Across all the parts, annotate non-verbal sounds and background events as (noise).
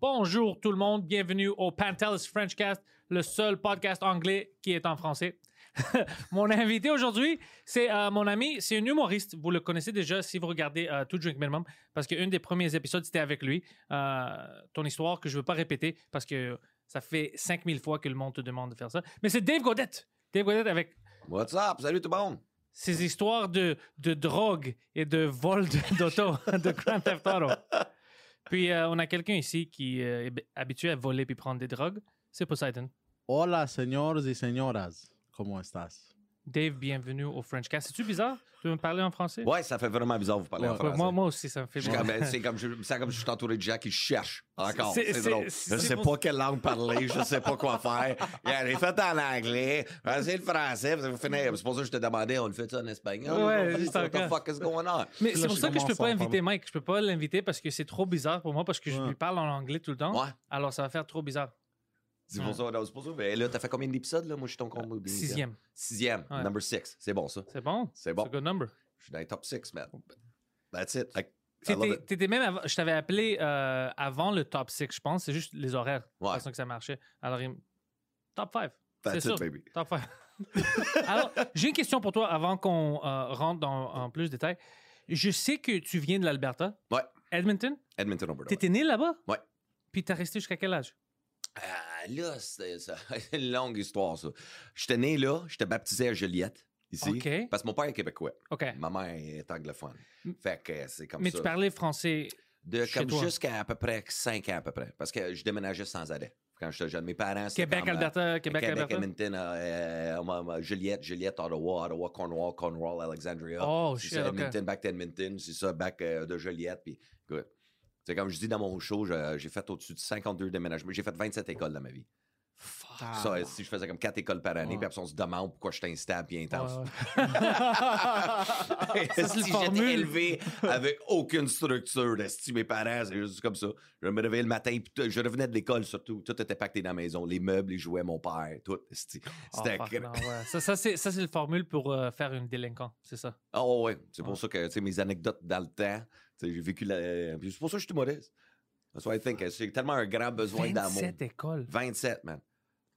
Bonjour tout le monde, bienvenue au Pantelis Frenchcast, le seul podcast anglais qui est en français. (laughs) mon invité aujourd'hui, c'est euh, mon ami, c'est un humoriste. Vous le connaissez déjà si vous regardez euh, To Drink Minimum, parce qu'un des premiers épisodes, c'était avec lui. Euh, ton histoire que je ne veux pas répéter, parce que ça fait 5000 fois que le monde te demande de faire ça. Mais c'est Dave Godette. Dave Godette avec What's up? Salut tout le monde! ses histoires de, de drogue et de vol de- d'auto, (laughs) de Grand Theft Auto. Puis euh, on a quelqu'un ici qui euh, est habitué à voler puis prendre des drogues. C'est Poseidon. Hola, señores y señoras. ¿Cómo estás? Dave, bienvenue au Frenchcast. C'est-tu bizarre? Tu veux me parler en français? Ouais, ça fait vraiment bizarre de vous parler en français. moi, moi aussi, ça me fait bizarre. c'est comme je, c'est comme je suis entouré de gens qui cherchent encore. C'est- drôle. Je sais pas quelle langue parler, je sais pas quoi faire. Yeah, J'ai fait en anglais, c'est le français, vous. C'est pour ça que je te demandais, on le fait ça en espagnol? Ouais, What the fuck is going on? Mais c'est pour ça que je peux commence pas inviter Mike. Je peux pas l'inviter parce que c'est trop bizarre pour moi parce que je lui parle en anglais tout le temps. Ouais. Alors ça va faire trop bizarre. C'est pour ça, c'est pour ça. Mais là, t'as fait combien d'épisodes, là? Moi, je suis ton compte. Sixième. Sixième, Ouais. number six. C'est bon, ça. C'est bon? C'est bon. C'est un good number. Je suis dans les top six, man. That's it. I, I T'étais même avant- je t'avais appelé euh, avant le top 6, je pense. C'est juste les horaires. Ouais. La façon que ça marchait. Alors, il- top 5. C'est That's sûr. it, baby. Top 5. (laughs) Alors, j'ai une question pour toi avant qu'on euh, rentre dans, en plus de détails. Je sais que tu viens de l'Alberta. Ouais. Edmonton? Edmonton, Alberta. T'étais né là-bas? Ouais. Puis t'as resté jusqu'à quel âge? Là, (laughs) c'est une longue histoire, ça. J'étais né là, j'étais baptisé à Joliette, ici. Parce que mon père est québécois. Ma mère est anglophone. Fait que c'est comme Mais ça. tu parlais français. de chez comme jusqu'à à peu près 5 ans à peu près. Parce que je déménageais sans arrêt. Quand j'étais jeune, mes parents, c'était Québec, Alberta, Québec, Alberta. Edmonton, euh, euh, Juliette, Juliette, Ottawa, Ottawa, Cornwall, Cornwall, Alexandria. Oh, shit, ça. Edmonton, back to Edmonton, c'est ça, back euh, de Joliette, puis C'est comme je dis dans mon show, j'ai fait au-dessus de 52 déménagements. J'ai fait 27 écoles dans ma vie. Ah. Ça, si je faisais comme 4 écoles par année, puis après, on se demande pourquoi je suis instable et intense. (laughs) Si j'étais élevé avec aucune structure, esti, mes parents, c'est juste comme ça. Je me réveillais le matin, puis je revenais de l'école surtout. Tout était pacté dans la maison. Les meubles, les jouets, mon père, tout. Oh, C'était. fuck, ouais. Ça, ça, c'est, ça, c'est le formule pour euh, faire une délinquant, c'est ça? Ah ouais, ouais. C'est pour ça que mes anecdotes dans le temps, j'ai vécu la. puis C'est pour ça que je suis modeste. That's why I think. J'ai tellement un grand besoin d'amour. 27 écoles. 27, man.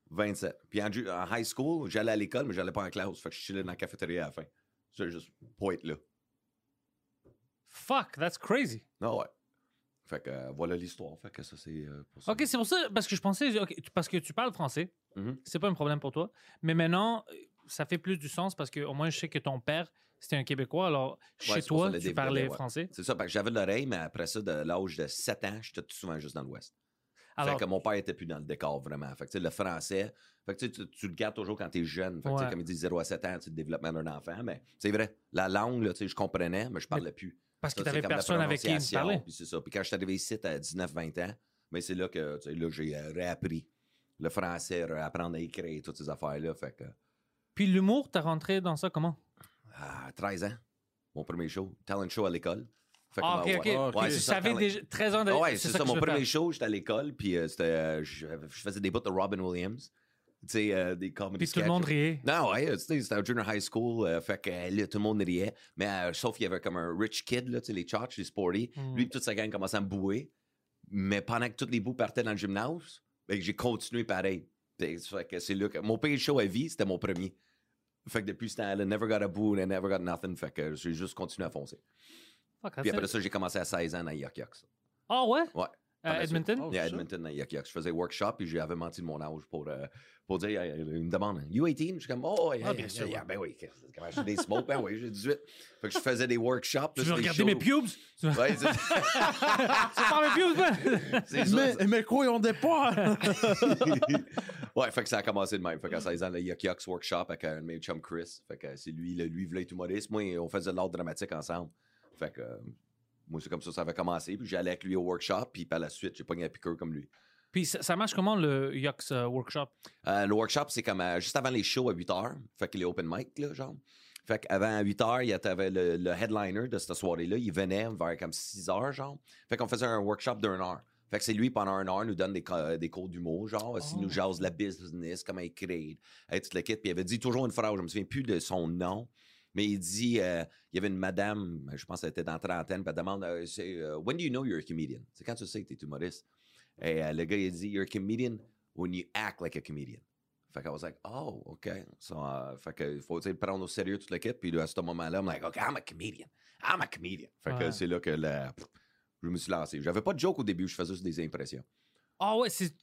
27. Puis en, high school, j'allais à l'école, mais j'allais pas en classe. Fait que je chillais dans la cafétéria à la fin. C'est juste pour être là. Fuck, that's crazy. Ah ouais. Fait que euh, voilà l'histoire. Fait que ça, c'est euh, pour ça. Ok, c'est pour ça, parce que je pensais, tu- parce que tu parles français, Mhm. c'est pas un problème pour toi. Mais maintenant, euh, ça fait plus du sens parce que au moins je sais que ton père, c'était un Québécois, alors chez c'est toi, tu parlais ouais. français? C'est ça, parce que j'avais l'oreille, mais après ça, de l'âge de 7 ans, j'étais tout souvent juste dans l'Ouest. Alors, Fait que mon père était plus dans le décor, vraiment. Fait que, tu le français, fait que, tu, tu, tu le gardes toujours quand t'es jeune. Fait que, tu Ouais. comme il dit 0 à 7 ans, tu sais, le développement d'un enfant. Mais c'est vrai, la langue, là, tu je comprenais, mais je parlais plus. parce que Ça, tu c'est n'avais comme la personne avec qui prononciation, parler. Puis c'est ça. Puis quand je suis arrivé ici à 19-20 ans, mais c'est là que tu là, j'ai euh, réappris le français, apprendre à écrire, toutes ces affaires-là. Fait que Puis l'humour, t'as rentré dans ça comment? À 13 ans, mon premier show, talent show à l'école. Fait Ah, ok, ok. ouais, tu ça, savais déjà 13 ans de ouais, c'est ça, mon premier faire. show, j'étais à l'école, puis euh, c'était, euh, je, je faisais des bouts de Robin Williams, tu sais, euh, des comedy Puis tout le monde riait. Non, ouais, c'était un junior high school, fait que là, tout le monde riait, mais sauf qu'il y avait comme un rich kid, là, tu sais, les church, les sporty, Mm. lui, toute sa gang commençait à me bouer, mais pendant que tous les bouts partaient dans le gymnase, ben, j'ai continué pareil. Fait fait que c'est là que mon pire show à vie, c'était mon premier. Fait que depuis ce temps-là, never got a boo, and never got nothing, fait que j'ai juste continué à foncer. Fuck, Puis après ça, j'ai commencé à 16 ans dans Yuck Yucks. Ah ouais? Ouais. À suite. Edmonton? Oh, Yeah. Edmonton, à Yuck Yuck. Je faisais workshop puis j'avais menti de mon âge pour, euh, pour dire, euh, il me demande, You 18? Je suis comme, oh, yeah, Ah, bien yeah, sûr, yeah, ouais. ben oui, comment j'ai des smokes? Ben oui, j'ai 18. Fait que je faisais des workshops. Tu veux regarder mes pubes? Tu veux Ouais, c'est voir (laughs) mes pubes, toi? (laughs) c'est ça. Mais, mes couilles ont des poils! (laughs) ouais, fait que ça a commencé de même. Fait qu'à 16 ans, le Yuck Yucks workshop avec un de mes chum Chris. Fait que c'est lui, le, lui, voulait être humoriste. Moi, on faisait de l'art dramatique ensemble. Fait que, euh, Moi, c'est comme ça, ça avait commencé. Puis j'allais avec lui au workshop. Puis par la suite, j'ai pogné un piqueur comme lui. Puis ça, ça marche comment le Yox euh, Workshop? Euh, le workshop, c'est comme euh, juste avant les shows à 8 h. Fait que les open mic, là, genre. Fait qu'avant 8 h, il y avait le, le headliner de cette soirée-là. Il venait vers comme 6 h, genre. Fait qu'on faisait un workshop d'une heure. Fait que c'est lui, pendant une heure, nous donne des, des cours d'humour, genre. S'il Oh. nous jase la business, comment écrire, hey, toute la kit. Puis il avait dit toujours une phrase, je me souviens plus de son nom. Mais il dit, euh, il y avait une madame, je pense qu'elle était dans la trentaine, puis elle demande, euh, euh, When do you know you're a comedian? C'est quand tu sais que t'es humoriste. Et le gars, il dit, You're a comedian when you act like a comedian. Fait que I was like, oh, OK. So, euh, fait que il faut tu prendre au sérieux toute l'équipe. Puis à ce moment-là, I'm like, OK, I'm a comedian. I'm a comedian. Fait que c'est là que la- je me suis lancé. J'avais pas de joke au début, je faisais juste des impressions. Ah ouais, c'est-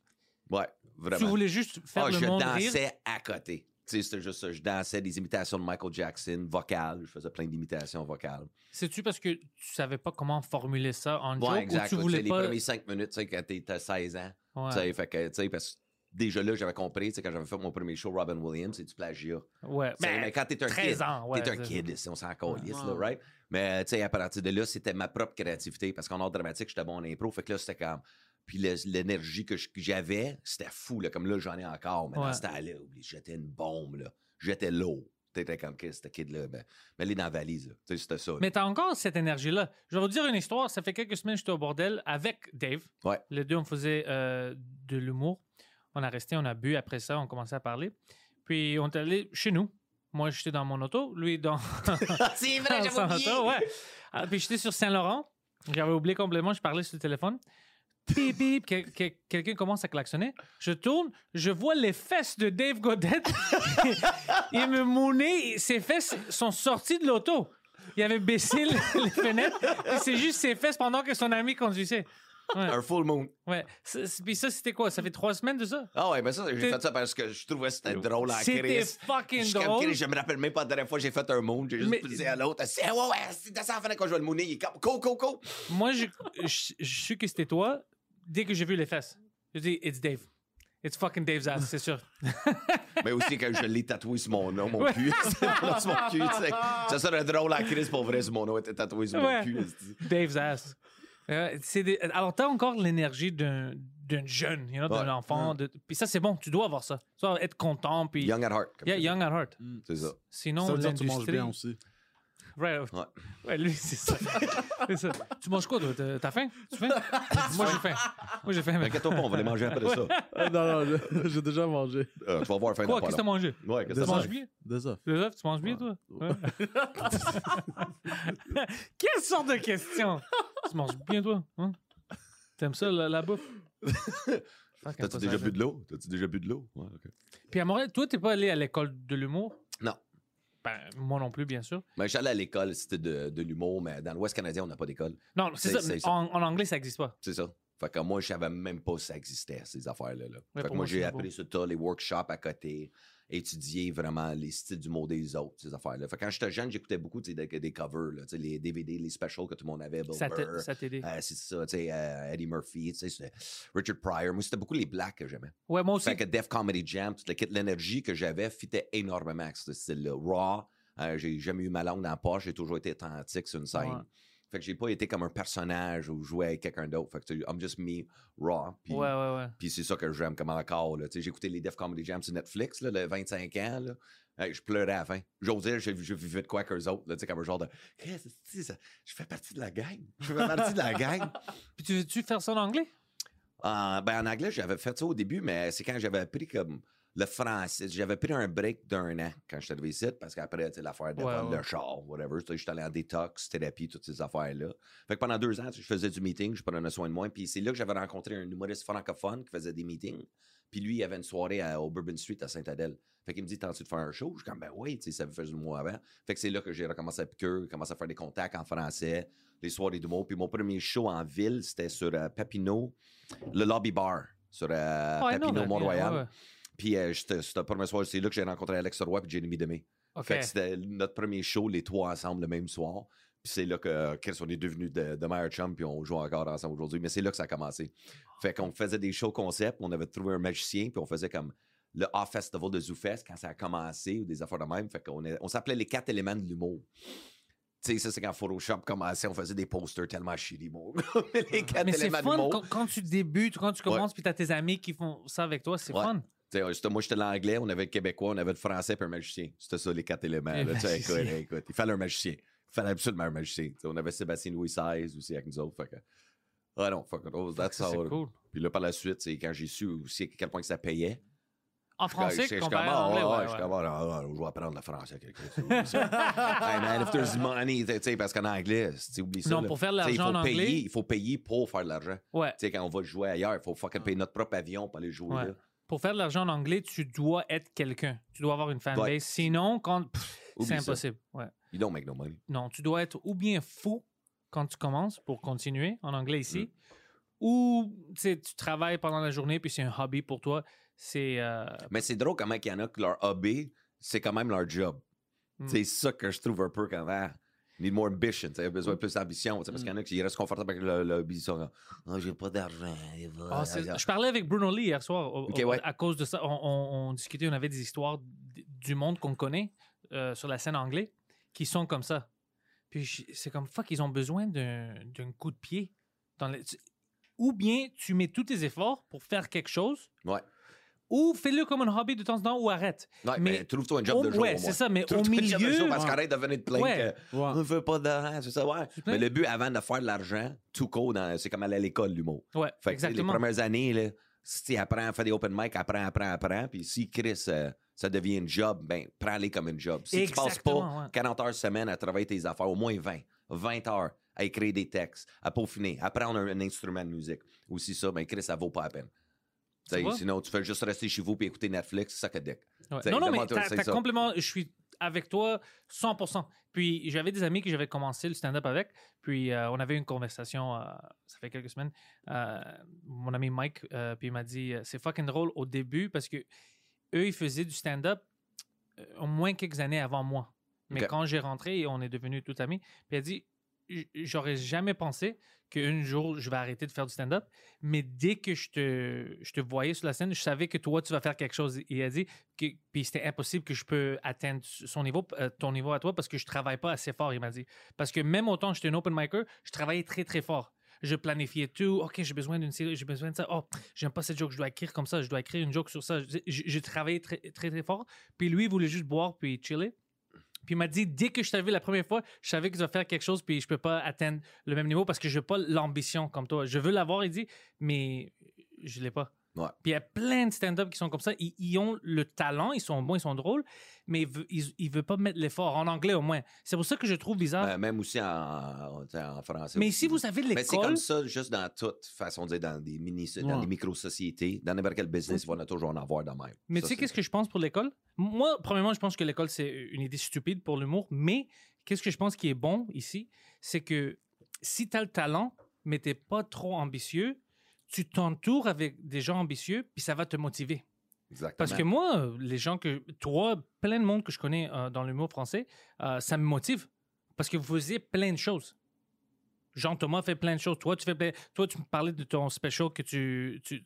Ouais, tu vraiment. voulais juste faire Ah, le je monde rire? dansais à côté. C'était juste ça. Je dansais des imitations de Michael Jackson, vocales. Je faisais plein d'imitations vocales. C'est-tu parce que tu savais pas comment formuler ça en joke Ouais, ou exact. tu voulais pas... Les premiers cinq minutes, tu sais, quand t'es- t'as 16 ans. Ouais. Tu sais, fait que, tu sais, parce que déjà là, j'avais compris, tu sais, quand j'avais fait mon premier show, Robin Williams, c'est du plagiat. Ouais. Mais quand t'es un 13 kid, ans, ouais, t'es un c'est- kid, si on s'en calisse, Ouais. là, right? Mais, tu sais, à partir de là, c'était ma propre créativité, parce qu'en art dramatique, j'étais bon en impro, fait que là, c'était comme... Puis l'énergie que j'avais, c'était fou, là, comme là, j'en ai encore, mais Ouais. ce temps-là, j'étais une bombe, là. J'étais l'eau. T'étais comme, qu'est-ce que ce kid-là? Ben, mets-les dans la valise, c'était ça. là. Mais t'as encore cette énergie-là. Je vais vous dire une histoire. Ça fait quelques semaines que j'étais au bordel avec Dave. Ouais. Les deux, on faisait euh, de l'humour. On a resté, on a bu. Après ça, on commençait à parler. Puis, on est allé chez nous. Moi, j'étais dans mon auto. Lui, dans, (laughs) (laughs) c'est dans son auto. Ouais. Ah, puis, j'étais sur Saint-Laurent. J'avais oublié complètement. Je parlais sur le téléphone. Bip, bip, que- que- quelqu'un commence à klaxonner. Je tourne, je vois les fesses de Dave Godet. (laughs) il me mounait, ses fesses sont sorties de l'auto. Il avait baissé le- (laughs) les fenêtres, et c'est juste ses fesses pendant que son ami conduisait. Ouais, Un full moon. ouais. C'est- c'est- Puis ça, c'était quoi? Ça fait trois semaines de ça? Ah ouais, mais ça, j'ai T'es- fait ça parce que je trouvais que c'était drôle en C'était fucking Je suis comme, drôle. Chris, Je me rappelle même pas la dernière fois que j'ai fait un moon. J'ai juste Mais- dit à l'autre, c'est ouais, ouais, c'est dans ça, quand je vais le mooner. Il est comme, go, go, go. Moi, je, je, je sais que c'était toi dès que j'ai vu les fesses. Je dis, it's Dave. It's fucking Dave's ass, c'est sûr. (laughs) Mais aussi quand je l'ai tatoué sur mon nom, mon cul. (laughs) sur mon cul. Ça serait drôle en crise pour vrai si mon nom était tatoué sur Ouais. mon cul. Dave's ass. Euh, c'est des- Alors, t'as encore l'énergie d'un d'un jeune, you know, d'un Ouais. enfant. de- Puis ça, c'est bon, tu dois avoir ça. Tu dois être content, puis... Young at heart. Yeah, young at heart. C'est ça. Sinon, Ça veut dire que tu manges bien aussi. Right. Ouais. Ouais, lui, c'est ça. C'est ça. Tu manges quoi, toi? T'as- T'as faim? Tu faim? Moi, j'ai faim. Moi, j'ai faim. mec. T'inquiète-toi pas, on va les manger après ça. Ah, (laughs) non, non, je- j'ai déjà mangé. Euh, tu vas voir fin Quoi? Qu'est-ce que t'as mangé? Ouais, qu'est-ce Tu que t'as manges mangé? bien? Des œufs. Les œufs, tu manges bien, toi? Ouais. (laughs) Quelle sorte de question? Tu manges bien, toi? Hein? T'aimes ça, la, la bouffe? (laughs) Fuck, T'as-tu pas déjà bu de l'eau? T'as-tu déjà bu de l'eau? Ouais, ok. Puis à Montréal, toi, t'es pas allé à l'école de l'humour? Non. Ben, moi non plus, bien sûr. Mais j'allais à l'école, c'était de, de l'humour, mais dans l'Ouest canadien, on n'a pas d'école. Non, c'est ça. En, en anglais, ça n'existe pas. C'est ça. Fait que moi, je savais même pas si ça existait, ces affaires-là. là. fait que moi, j'ai appris sur tas, les workshops à côté, étudier vraiment les styles du mot des autres, ces affaires-là. Fait que quand j'étais jeune, j'écoutais beaucoup des, des covers, là, les DVD, les specials que tout le monde avait, Bill Ça t'a- aidé. euh, c'est ça, tu sais, euh, Eddie Murphy, Richard Pryor. Moi, c'était beaucoup les blacks que j'aimais. Ouais, moi aussi. Fait que Def Comedy Jam, toute l'énergie que j'avais fitait énormément avec ce style-là. Raw, euh, j'ai jamais eu ma langue dans la poche, j'ai toujours été authentique sur une scène. Ouais. Fait que j'ai pas été comme un personnage ou jouer avec quelqu'un d'autre. Fait que I'm just me, raw. Puis, Ouais, ouais, ouais. puis c'est ça que j'aime comme encore. là. Tu sais, J'ai écouté les Def Comedy Jam sur Netflix, là, le 25 ans. Là. Hey, je pleurais à la fin. J'ose dire, je, je vivais de quoi qu'eux autres. Là, tu sais, comme un genre de. Ça? Je fais partie de la gang. Je fais partie de la gang. (laughs) Puis tu veux-tu faire ça en anglais? En, ben, en anglais, j'avais fait ça au début, mais c'est quand j'avais appris comme le français. J'avais pris un break d'un an quand je suis arrivé ici, parce qu'après, tu l'affaire de Ouais, ouais. le char, whatever. sais, J'étais allé en détox, thérapie, toutes ces affaires-là. Fait que pendant deux ans, je faisais du meeting, je prenais soin de moi. Puis c'est là que j'avais rencontré un humoriste francophone qui faisait des meetings. Puis lui, il avait une soirée à, au Bourbon Street à Sainte-Adèle. Fait qu'il me dit, t'as-tu de faire un show? Je suis comme, ben oui, tu sais, ça fait du mois avant. Fait que c'est là que j'ai recommencé à piquer, commencé à faire des contacts en français, les soirées d'humour. Puis mon premier show en ville, c'était sur euh, Papineau, le Lobby Bar, sur euh, Papineau, mais- Mont-Royal. Puis euh, c'était le premier soir, c'est là que j'ai rencontré Alex Roy et Jeremy Demé. OK. Fait que c'était notre premier show, les trois ensemble le même soir. Puis c'est là que qu'est-ce qu'on est devenus de, de meilleurs chums, puis on joue encore ensemble aujourd'hui. Mais c'est là que ça a commencé. Fait qu'on faisait des shows concept, on avait trouvé un magicien, puis on faisait comme le Off Festival de ZooFest quand ça a commencé, ou des affaires de même. Fait qu'on on s'appelait les quatre éléments de l'humour. Tu sais, ça, c'est quand Photoshop commençait, on faisait des posters tellement shitty, (laughs) mon les quatre Mais c'est éléments fun quand, quand tu débutes, quand tu commences, puis t'as tes amis qui font ça avec toi, c'est Ouais. fun. Tu sais, c'était- moi, j'étais l'anglais, on avait le québécois, on avait le français puis un magicien. C'était ça, les quatre éléments. Là, écoute, écoute, il fallait un magicien. Il fallait absolument un magicien. On avait Sébastien Louis XVI aussi avec nous autres. Fait que... Ah non, fuck it. Oh, that's all. cool. Puis là, par la suite, quand j'ai su aussi à quel point que ça payait. En français, je, je, comparé à ah, l'anglais, ouais, je ouais. comme, ah, ah, je vais apprendre le français (laughs) hey man, if there's money, tu sais, parce qu'en anglais, tu ça. Non, là. pour faire de l'argent faut en payer- Il faut payer pour faire de l'argent. Ouais. Tu sais, quand on va jouer ailleurs, il faut fucking payer notre propre avion pour aller jouer Ouais. là. Pour faire de l'argent en anglais, tu dois être quelqu'un. Tu dois avoir une fanbase. Ouais. Sinon, quand c'est impossible. Ouais. You don't make no money. Non, tu dois être ou bien fou quand tu commences pour continuer en anglais ici, Mm. ou tu travailles pendant la journée puis c'est un hobby pour toi. C'est euh, Mais c'est drôle comment il y en a que leur hobby, c'est quand même leur job. Mm. C'est ça que je trouve un peu comme ah, need more ambition, tu besoin Mm. de plus d'ambition. Parce qu'il y en a qui restent confortables avec le, hobby. Ils sont ah, j'ai pas d'argent. Ah, je parlais avec Bruno Lee hier soir. au- Ok, au- ouais. À cause de ça, on, on- on discutait, on avait des histoires du monde qu'on connaît euh, sur la scène anglaise qui sont comme ça. Puis c'est comme fuck, ils ont besoin d'un coup de pied. Dans les- Ou bien tu mets tous tes efforts pour faire quelque chose, Ouais. Ou fais-le comme un hobby de temps en temps, ou arrête. Ouais, Mais mais, trouve-toi un job au- de jour. ouais, c'est ça, mais (laughs) au Trouve-toi un job de milieu- jour parce Ouais. qu'arrête de venir te plaindre Ouais. on veut pas d'argent, c'est ça, ouais. Mais le but avant de faire de l'argent, tout court, c'est comme aller à l'école, l'humour. Ouais, Fait que, les exactement. premières années, là, si tu apprends à faire des open mic, apprends, apprends, apprends. Puis si Chris, euh, ça devient une job, ben, prends-les comme une job. Si tu passes Exactement, pas ouais. 40 heures semaine à travailler tes affaires, au moins 20, 20 heures à écrire des textes, à peaufiner, à prendre un, un instrument de musique. Aussi ça, ben, Chris, ça vaut pas la peine. Tu Tu sais, vois? Sinon, tu fais juste rester chez vous et écouter Netflix, ça que. Ouais. T'sais, Non, non, mais t'as complètement. Je suis avec toi 100%. Puis j'avais des amis que j'avais commencé le stand-up avec. Puis euh, on avait une conversation, euh, ça fait quelques semaines. Euh, mon ami Mike, puis il m'a dit c'est fucking drôle au début parce que eux, ils faisaient du stand-up au moins quelques années avant moi. Mais quand j'ai rentré, on est devenus tout amis. Puis il a dit j'aurais jamais pensé qu'un jour je vais arrêter de faire du stand-up, mais dès que je te, voyais sur la scène, je savais que toi tu vas faire quelque chose. Il a dit que puis c'était impossible que je peux atteindre son niveau, euh, ton niveau à toi parce que je travaille pas assez fort. Il m'a dit parce que même autant que j'étais un open micer, je travaillais très très fort. Je planifiais tout. Ok, j'ai besoin d'une série, j'ai besoin de ça. Oh, j'aime pas cette joke, je dois écrire comme ça, je dois écrire une joke sur ça. J'ai travaillé très, très très fort. Puis lui il voulait juste boire puis chiller. Puis il m'a dit, dès que je t'avais vu la première fois, je savais que tu vas faire quelque chose, puis je peux pas atteindre le même niveau parce que je n'ai pas l'ambition comme toi. Je veux l'avoir, il dit, mais je l'ai pas. Ouais. Puis il y a plein de stand-up qui sont comme ça. Ils, ils ont le talent, ils sont bons, ils sont drôles, mais ils, ils veulent pas mettre l'effort, en anglais au moins. C'est pour ça que je trouve bizarre. Ben, même aussi en, français. mais aussi. si vous avez Mais c'est l'école, comme ça, juste dans toute façon de dire, dans des mini, dans des micro-sociétés, dans n'importe quel business, il va en toujours en avoir de même. Mais tu sais, qu'est-ce que je pense pour l'école? Moi, premièrement, je pense que l'école, c'est une idée stupide pour l'humour. Mais qu'est-ce que je pense qui est bon ici? C'est que si tu as le talent, mais tu pas trop ambitieux, tu t'entoures avec des gens ambitieux, puis ça va te motiver. Exactement. Parce que moi, euh, les gens que. Toi, plein de monde que je connais euh, dans l'humour français, euh, ça me motive. Parce que vous faisiez plein de choses. Jean-Thomas fait plein de choses. Toi, tu fais plein- Toi, tu me parlais de ton special que tu. tu...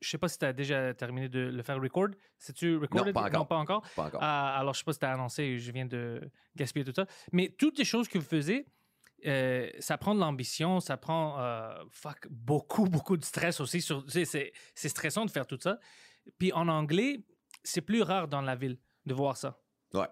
Je sais pas si tu as déjà terminé de le faire record. C'est-tu recorded? pas encore. pas encore? Pas encore. Ah, alors, je sais pas si tu as annoncé, je viens de gaspiller tout ça. Mais toutes les choses que vous faisiez, euh, ça prend de l'ambition, ça prend euh, fuck, beaucoup, beaucoup de stress aussi. C'est stressant de faire tout ça. Puis en anglais, c'est plus rare dans la ville de voir ça. Ouais.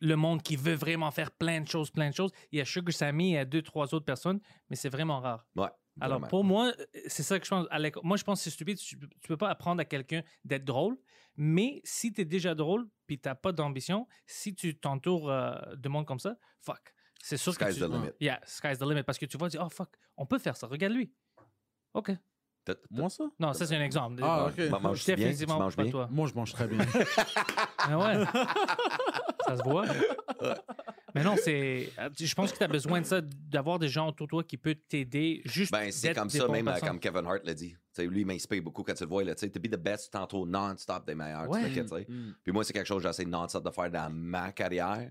Le monde qui veut vraiment faire plein de choses, plein de choses. Il y a Sugar Sammy, il y a deux, trois autres personnes, mais c'est vraiment rare. Ouais. Alors, pour moi, c'est ça que je pense. Moi, je pense que c'est stupide. Tu, tu peux pas apprendre à quelqu'un d'être drôle, mais si tu es déjà drôle puis tu n'as pas d'ambition, si tu t'entoures euh, de monde comme ça, fuck. C'est sûr que Sky's tu... the limit. Yeah, sky's the limit. Parce que tu vas dire, oh fuck, on peut faire ça. Regarde lui. OK. Moi, ça? Non, ça, c'est un exemple. Ah, ok. Ma- manges-tu bien? Tu Définitivement manges pas bien? toi. Moi, je mange très bien. (laughs) Ah ouais? ça se voit. Mais non, c'est. Je pense que tu as besoin de ça, d'avoir des gens autour de toi qui peuvent t'aider juste. Ben, c'est comme ça, même euh, personnes. comme Kevin Hart l'a dit. Tu sais, lui, il m'inspire beaucoup quand tu le vois. Là, tu sais, to be the best, tantôt non-stop des meilleurs. Ouais. Tu sais. Mm. Puis moi, c'est quelque chose que j'essaie non-stop de faire dans ma carrière.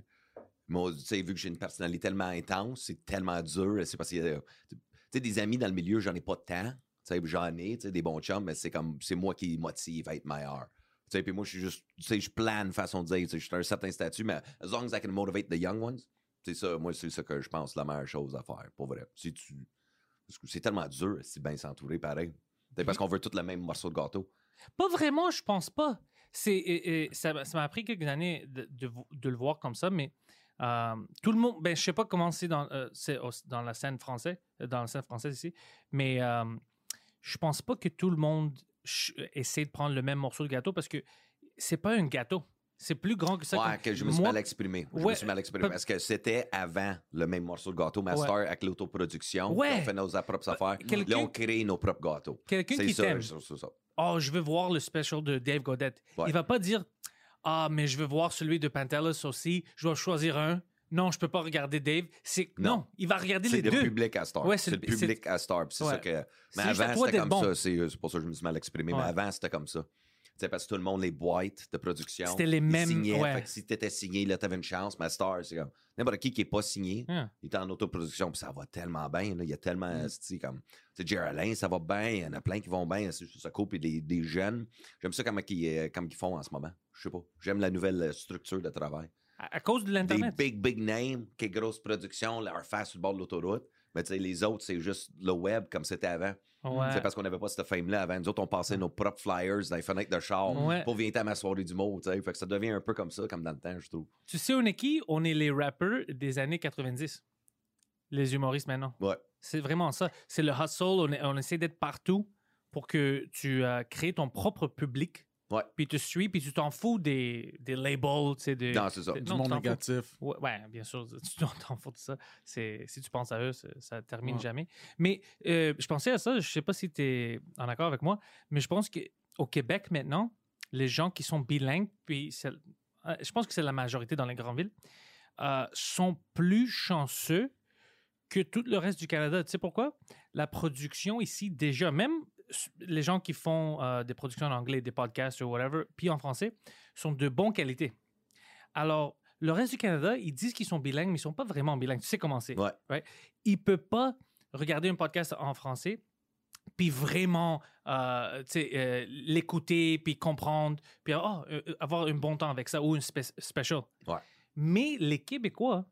Moi, tu sais, vu que j'ai une personnalité tellement intense, c'est tellement dur. C'est parce que, euh, tu sais, des amis dans le milieu, j'en ai pas de temps. Tu sais, j'en ai, tu sais, des bons chums, mais c'est comme, c'est moi qui motive à être meilleur. Tu sais, puis moi, je suis juste, tu sais, je plane façon de dire, je suis un certain statut, mais as long as I can motivate the young ones, C'est ça, moi, c'est ça que je pense la meilleure chose à faire, pour vrai. Si tu... C'est tellement dur, c'est bien s'entourer pareil. C'est parce qu'on veut tout le même morceau de gâteau. Pas vraiment, je pense pas. C'est, ça m'a pris quelques années de, de le voir comme ça, mais euh, tout le monde, ben, je sais pas comment c'est dans, euh, dans la scène française, dans la scène française ici, mais euh, je pense pas que tout le monde essaie de prendre le même morceau de gâteau parce que c'est pas un gâteau. C'est plus grand que ça. Ouais, que je me suis Moi- mal exprimé. Je Ouais, me suis mal exprimé peut- parce que c'était avant le même morceau de gâteau. Master avec l'autoproduction. Ouais. On fait nos propres affaires. quelqu'un- Là, on crée nos propres gâteaux. Quelqu'un qui t'aime. oh, je veux voir le special de Dave Godet. Ouais. Il va pas dire, ah, mais je veux voir celui de Pantelis aussi. Je dois choisir un. Non, je peux pas regarder Dave. C'est non. Non. il va regarder les C'est le deux. public à Star. Ouais, c'est c'est le c'est- public à Star. C'est Ouais. ça que. C'est Mais avant, c'était comme bon. ça. C'est c'est pour ça que je me suis mal exprimé. Ouais. Mais avant, c'était comme ça. Sais, parce que tout le monde, les boîtes de production. C'était les mêmes, signaient. ouais. Fait que si t'étais signé, là, t'avais une chance. Mais Star, c'est comme. N'importe qui qui est pas signé, il est en autoproduction. Puis ça va tellement bien. là. Il y a tellement. C'est comme. Jerry Alain, ça va bien. Il y en a plein qui vont bien. C'est ça coupe et des, des jeunes. J'aime ça comme ils, euh, comme ils font en ce moment. Je sais pas. J'aime la nouvelle euh, structure de travail À, à cause de des l'Internet. big, big names, qui est grosse production, leur face sur le bord de l'autoroute. Mais tu sais, les autres, c'est juste le web comme c'était avant. Ouais. C'est parce qu'on n'avait pas cette fame-là avant. Nous autres, on passait nos propres flyers dans les fenêtres de char Ouais. pour venir à ma soirée tu sais. Fait que ça devient un peu comme ça, comme dans le temps, je trouve. Tu sais, on est qui? On est les rappers des années 90. Les humoristes maintenant. Ouais. C'est vraiment ça. C'est le hustle. On, est- on essaie d'être partout pour que tu euh, crées ton propre public. Ouais. Puis tu suis, puis tu t'en fous des, des labels, tu sais, des... Non, c'est ça. des- Du non, monde négatif. Ouais, ouais, bien sûr, tu (laughs) t'en fous de ça. C'est, si tu penses à eux, ça, termine Ouais. jamais. Mais euh, je pensais à ça, je sais pas si tu es en accord avec moi, mais je pense qu'au Québec maintenant, les gens qui sont bilingues, puis c'est- euh, je pense que c'est la majorité dans les grandes villes, euh, sont plus chanceux que tout le reste du Canada. Tu sais pourquoi? La production ici, déjà, même les gens qui font euh, des productions en anglais, des podcasts ou whatever, puis en français, sont de bonne qualité. Alors, le reste du Canada, ils disent qu'ils sont bilingues, mais ils sont pas vraiment bilingues. Tu sais comment c'est. Ouais. right? Ils ne peuvent pas regarder un podcast en français puis vraiment euh, euh, l'écouter, puis comprendre, puis oh, euh, euh, avoir un bon temps avec ça ou une spé- special. Ouais. Mais les Québécois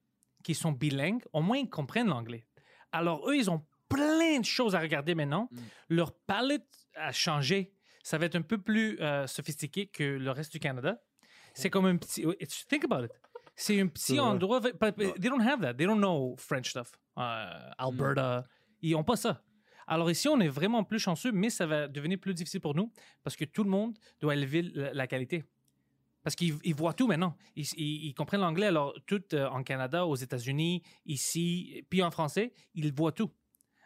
qui sont bilingues, au moins ils comprennent l'anglais. Alors eux, ils ont plein de choses à regarder maintenant. Leur palette a changé. Ça va être un peu plus euh, sophistiqué que le reste du Canada. C'est comme un petit. it's- Think about it. C'est un petit endroit. but- they don't have that. They don't know French stuff. Euh, Alberta. Ils n'ont pas ça. Alors ici, on est vraiment plus chanceux, mais ça va devenir plus difficile pour nous parce que tout le monde doit élever la, qualité. Parce qu'ils ils voient tout maintenant. Ils, ils- ils comprennent l'anglais. Alors, tout euh, en Canada, aux États-Unis, ici, puis en français, ils voient tout.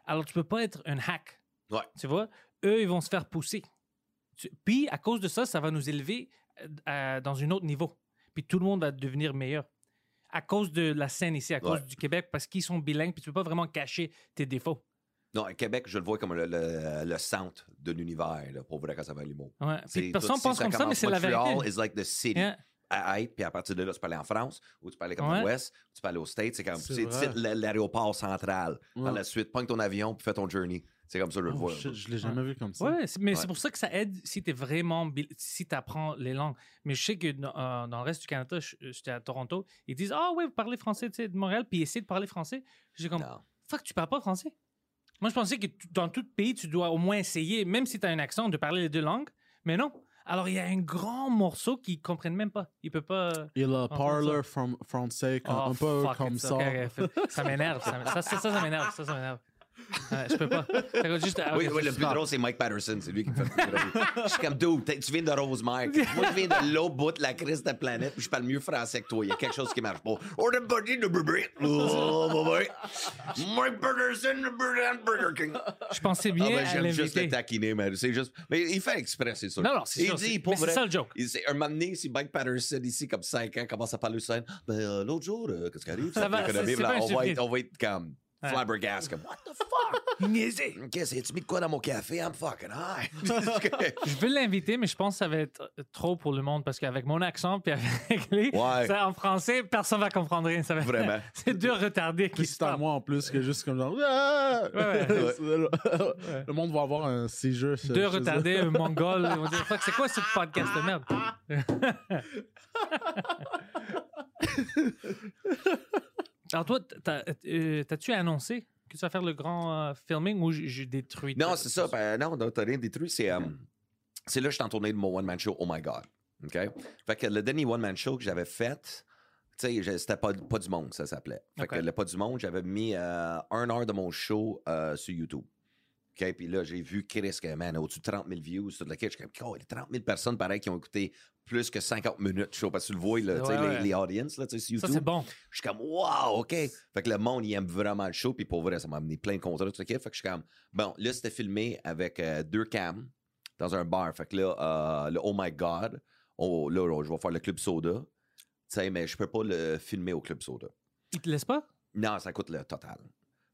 Alors, tu peux pas être un hack. Ouais. Tu vois? Eux, ils vont se faire pousser. Tu- Puis, à cause de ça, ça va nous élever euh, dans un autre niveau. Puis, tout le monde va devenir meilleur. À cause de la scène ici, à cause du Québec, parce qu'ils sont bilingues, puis tu peux pas vraiment cacher tes défauts. Non, à Québec, je le vois comme le, le- le centre de l'univers, pour vrai, quand ça va à l'humour. Ouais. Puis personne pense comme ça, mais c'est la Montreal vérité. is like the city. Yeah. À être, puis à partir de là, tu peux aller en France, ou tu peux aller comme Ouais. dans l'Ouest, ou tu peux aller aux States. C'est comme, C'est c'est vrai. c'est l'aéroport central. Par Ouais. la suite, prends ton avion, puis fais ton journey. C'est comme ça, je le Oh, vois. shit, je l'ai jamais vu comme ça. Ouais, mais Ouais. c'est pour ça que ça aide si tu es vraiment. si tu apprends les langues. Mais je sais que dans, euh, dans le reste du Canada, je- j'étais à Toronto, ils disent Ah ouais, vous parlez français tu sais, de Montréal, puis essayer de parler français. J'ai comme Non. Fuck, tu parles pas français? Moi, je pensais que t- dans tout pays, tu dois au moins essayer, même si tu as un accent, de parler les deux langues. Mais non. Alors, il y a un grand morceau qu'ils ne comprennent même pas. Ils peuvent pas. Le français. parleur from- français, Oh, un peu comme ça. ça m'énerve. Ça, ça, ça, ça, ça m'énerve. Ça, ça m'énerve. Ouais, je peux pas. Ça va juste- ah, Oui, oui, le plus drôle, c'est Mike Patterson. C'est lui qui me fait le plus drôle. (laughs) Je suis comme, dude, tu viens de Rosemère. Moi, je viens de l'autre bout de la crise de la planète, puis je parle mieux français que toi. Il y a quelque chose qui marche pas. Oh, the buddy, the burger. Oh, boy. Mike Patterson, the Burger King. Je pensais Ah, bien ben, à j'aime juste le taquiner, mais c'est juste. Mais il fait exprès, c'est sûr. Non, non, c'est Il sûr, dit, c'est- pour ça le joke. il- un moment donné, si Mike Patterson, ici, comme 5 ans, commence à parler de scène, ben, euh, l'autre jour, euh, qu'est-ce qui arrive? Ça va, pas un on, va être, on va être comme Ouais. flabbergasted, comme, what the fuck? (laughs) Niaiser. OK, c'est-tu mis de quoi dans mon café? I'm fucking high. (laughs) (laughs) Je veux l'inviter, mais je pense que ça va être trop pour le monde parce qu'avec mon accent puis avec les. Ouais. ça, en français, personne va comprendre rien. Ça va- Vraiment. C'est deux retardés qui c'est à moi en plus que juste comme genre. Ah! Ouais, le, monde va avoir un séjour. Deux retardés, un mongol. Ils vont dire c'est quoi ce podcast de merde? Alors, toi, euh, t'as-tu annoncé que tu vas faire le grand euh, filming ou j'ai détruit Non, c'est ça. Ben, non, t'as rien détruit. C'est euh, c'est là que je suis en tournée de mon one-man show, Oh My God. OK? Fait que le dernier one-man show que j'avais fait, tu sais, c'était pas, pas du monde, ça s'appelait. Fait que le pas du monde, j'avais mis euh, un heure de mon show sur YouTube. OK? Puis là, j'ai vu Chris, que, man, au-dessus de 30 000 views sur lequel je suis comme, oh, il y a 30 000 personnes, pareil, qui ont écouté plus que 50 minutes show. Parce que tu le vois, là, Ouais, les, audiences, là, sur Ça, YouTube. c'est bon. Je suis comme, wow, OK. Fait que le monde, il aime vraiment le show. Puis pour vrai, ça m'a amené plein de contrats, tout. Fait que je suis comme, bon, là, c'était filmé avec euh, deux cams dans un bar. Fait que là, euh, le Oh My God, on- là, je vais faire le Club Soda. Tu sais, mais je peux pas le filmer au Club Soda. Ils te laissent pas? Non, ça coûte le total.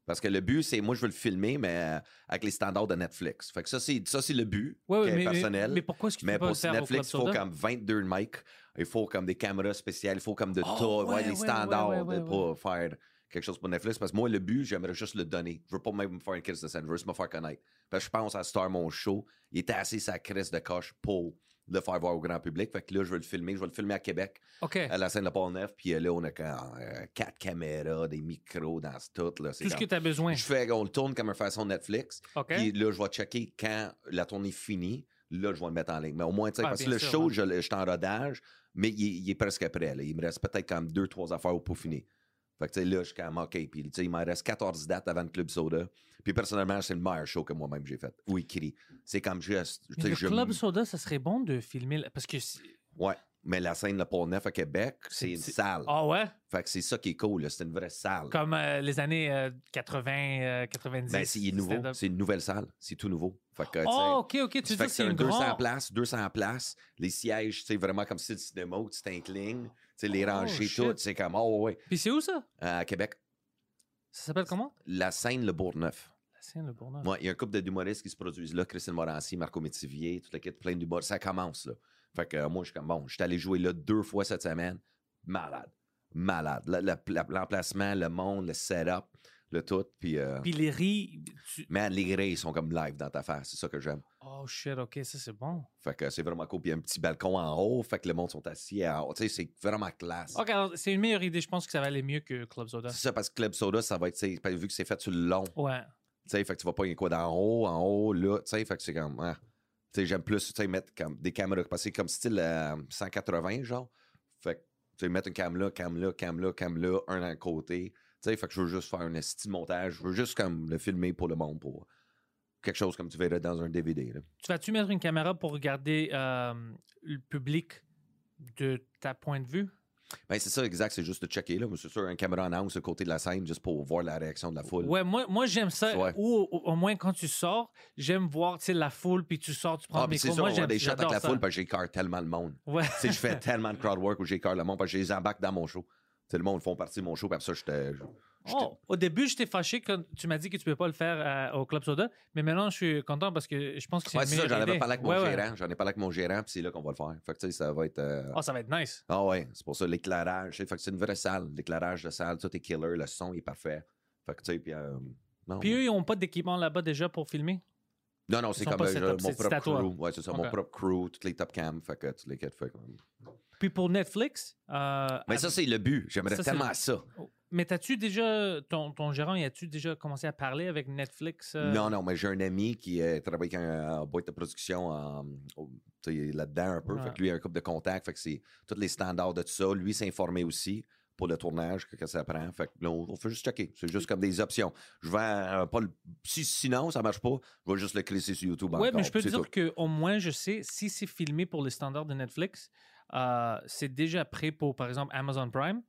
Parce que le but, c'est, moi, je veux le filmer, mais euh, avec les standards de Netflix. Fait que ça, c'est, ça, c'est le but Ouais, ouais, qui est mais, mais- personnel. mais pourquoi est-ce que tu Mais pour faire Netflix, il au faut comme 22 mics, il faut comme des caméras spéciales, il faut comme de Oh, tout, ouais, les standards de- pour faire quelque chose pour Netflix. Parce que moi, le but, j'aimerais juste le donner. Je veux pas même me faire une crise de scène, je veux juste me faire connaître. Parce que je pense à Star, mon show, il était assez sa crise de coche pour le faire voir au grand public. Fait que là, je veux le filmer. Je vais le filmer à Québec, OK. à la scène de Pont-Neuf. Puis euh, là, on a quand, euh, quatre caméras, des micros dans tout. Là. Tout ce que comme- tu as besoin. Je fais, on le tourne comme une façon Netflix. OK. Puis là, je vais checker quand la tournée finit. Là, je vais le mettre en ligne. Mais au moins, tu sais, Ah, parce que le sûr, show, je, suis en rodage, mais il, est- il est presque prêt. là. Il me reste peut-être comme deux, trois affaires pour finir. Fait que, tu sais, là, je suis comme, OK. Puis, tu sais, il m'en reste 14 dates avant le Club Soda. Puis, personnellement, c'est le meilleur show que moi-même j'ai fait. Oui, écrit. C'est comme juste. tu Mais sais, le je- Club Soda, ça serait bon de filmer. Parce que. c'est- Ouais. Mais la scène de Pont-Neuf à Québec, c'est une c'est- salle. Ah ouais? Fait que c'est ça qui est cool. C'est une vraie salle. Comme euh, les années euh, 80, euh, 90. Ben, c'est nouveau. C'est une nouvelle salle. C'est tout nouveau. Fait que, Oh, OK, OK. Tu que c'est un une 200 grande... places, 200 places, les sièges, tu sais, vraiment comme si le cinéma, tu t'inclines, sais, les Oh, rangées, shit. tout, c'est comme, oh, ouais, Puis c'est où ça? à Québec. Ça s'appelle comment? La scène, le Bourgneuf. La scène, le Bourneuf. Ouais, il y a un couple d'humoristes qui se produisent là, Christine Morancy, Marco Métivier, toute l'équipe plein d'humoristes. Ça commence, là. Fait que euh, moi, je suis comme, bon, je suis allé jouer là deux fois cette semaine. Malade. Malade. Le- le- la- L'emplacement, le monde, le setup, le tout. Puis, euh, Puis les riz... tu- man, les grilles ils sont comme live dans ta face. C'est ça que j'aime. Oh shit, OK, ça c'est bon. Fait que c'est vraiment cool. Puis il y a un petit balcon en haut. Fait que le monde sont assis en haut. Tu sais, c'est vraiment classe. OK, c'est une meilleure idée. Je pense que ça va aller mieux que Club Soda. C'est ça, parce que Club Soda, ça va être, tu vu que c'est fait sur le long, tu Ouais. sais, fait que tu vas pas y quoi d'en haut, en haut, là, tu sais, fait que c'est comme, ah. tu sais, j'aime plus, tu sais, mettre comme des caméras, parce que c'est comme style euh, 180, genre. Fait que, tu sais, mettre une cam là, cam là, cam là, cam là, un à côté, tu sais, fait que je veux juste faire un style montage, je veux juste comme le filmer pour le monde, pour quelque chose comme tu verrais dans un DVD, là. Tu vas-tu mettre une caméra pour regarder euh, le public de ta point de vue? Ben, c'est ça, exact, c'est juste de checker, là, c'est sûr, un caméra en le côté de la scène, juste pour voir la réaction de la foule. Ouais, moi, moi j'aime ça. Ouais. Ou au, au moins quand tu sors, j'aime voir tu sais, la foule, puis tu sors, tu prends Ah, le c'est micro. ça, Moi, j'aime des shots avec la ça. foule parce que j'écarte tellement le monde. Ouais. tu sais, je fais tellement de crowd work où j'écarte le monde parce que je les embarque dans mon show. Sais, le monde font partie de mon show, puis après ça, j'étais. Oh, au début, j'étais fâché quand tu m'as dit que tu ne peux pas le faire euh, au Club Soda, mais maintenant, je suis content parce que je pense que c'est Ouais, c'est ça, j'en avais parlé avec mon Ouais, ouais. gérant. J'en ai parlé avec mon gérant, puis c'est là qu'on va le faire. Fait que, tu sais, ça va être. euh, Oh, ça va être nice. Ah ouais, c'est pour ça, l'éclairage. Fait que c'est une vraie salle. L'éclairage de salle, tout est killer, le son est parfait. Fait que, tu sais, puis. euh, Puis eux, ils n'ont pas d'équipement là-bas déjà pour filmer? non, non, c'est comme euh, mon c'est- c'est propre crew. Ouais, c'est ça, mon propre crew, toutes les top cam. Fait que, tu les quêtes, fait que- Puis pour Netflix. euh, Mais ça, c'est le but. J'aimerais tellement le- ça. Mais t'as-tu déjà, ton, ton gérant, y a-tu déjà commencé à parler avec Netflix? euh? Non, non, mais j'ai un ami qui euh, travaille avec un euh, boîte de production en- là-dedans un peu. Ouais. Fait que lui, il a un couple de contacts. Fait que c'est tous les standards de tout ça. Lui s'est informé aussi pour le tournage, que, que ça prend. Fait que là, on, on fait juste checker. C'est juste comme des options. Je vais euh, pas le. Si, sinon, ça marche pas, je vais juste le crisser sur YouTube encore. mais je peux te dire qu'au moins, je sais, si c'est filmé pour les standards de Netflix, euh, c'est déjà prêt pour, par exemple, Amazon Prime.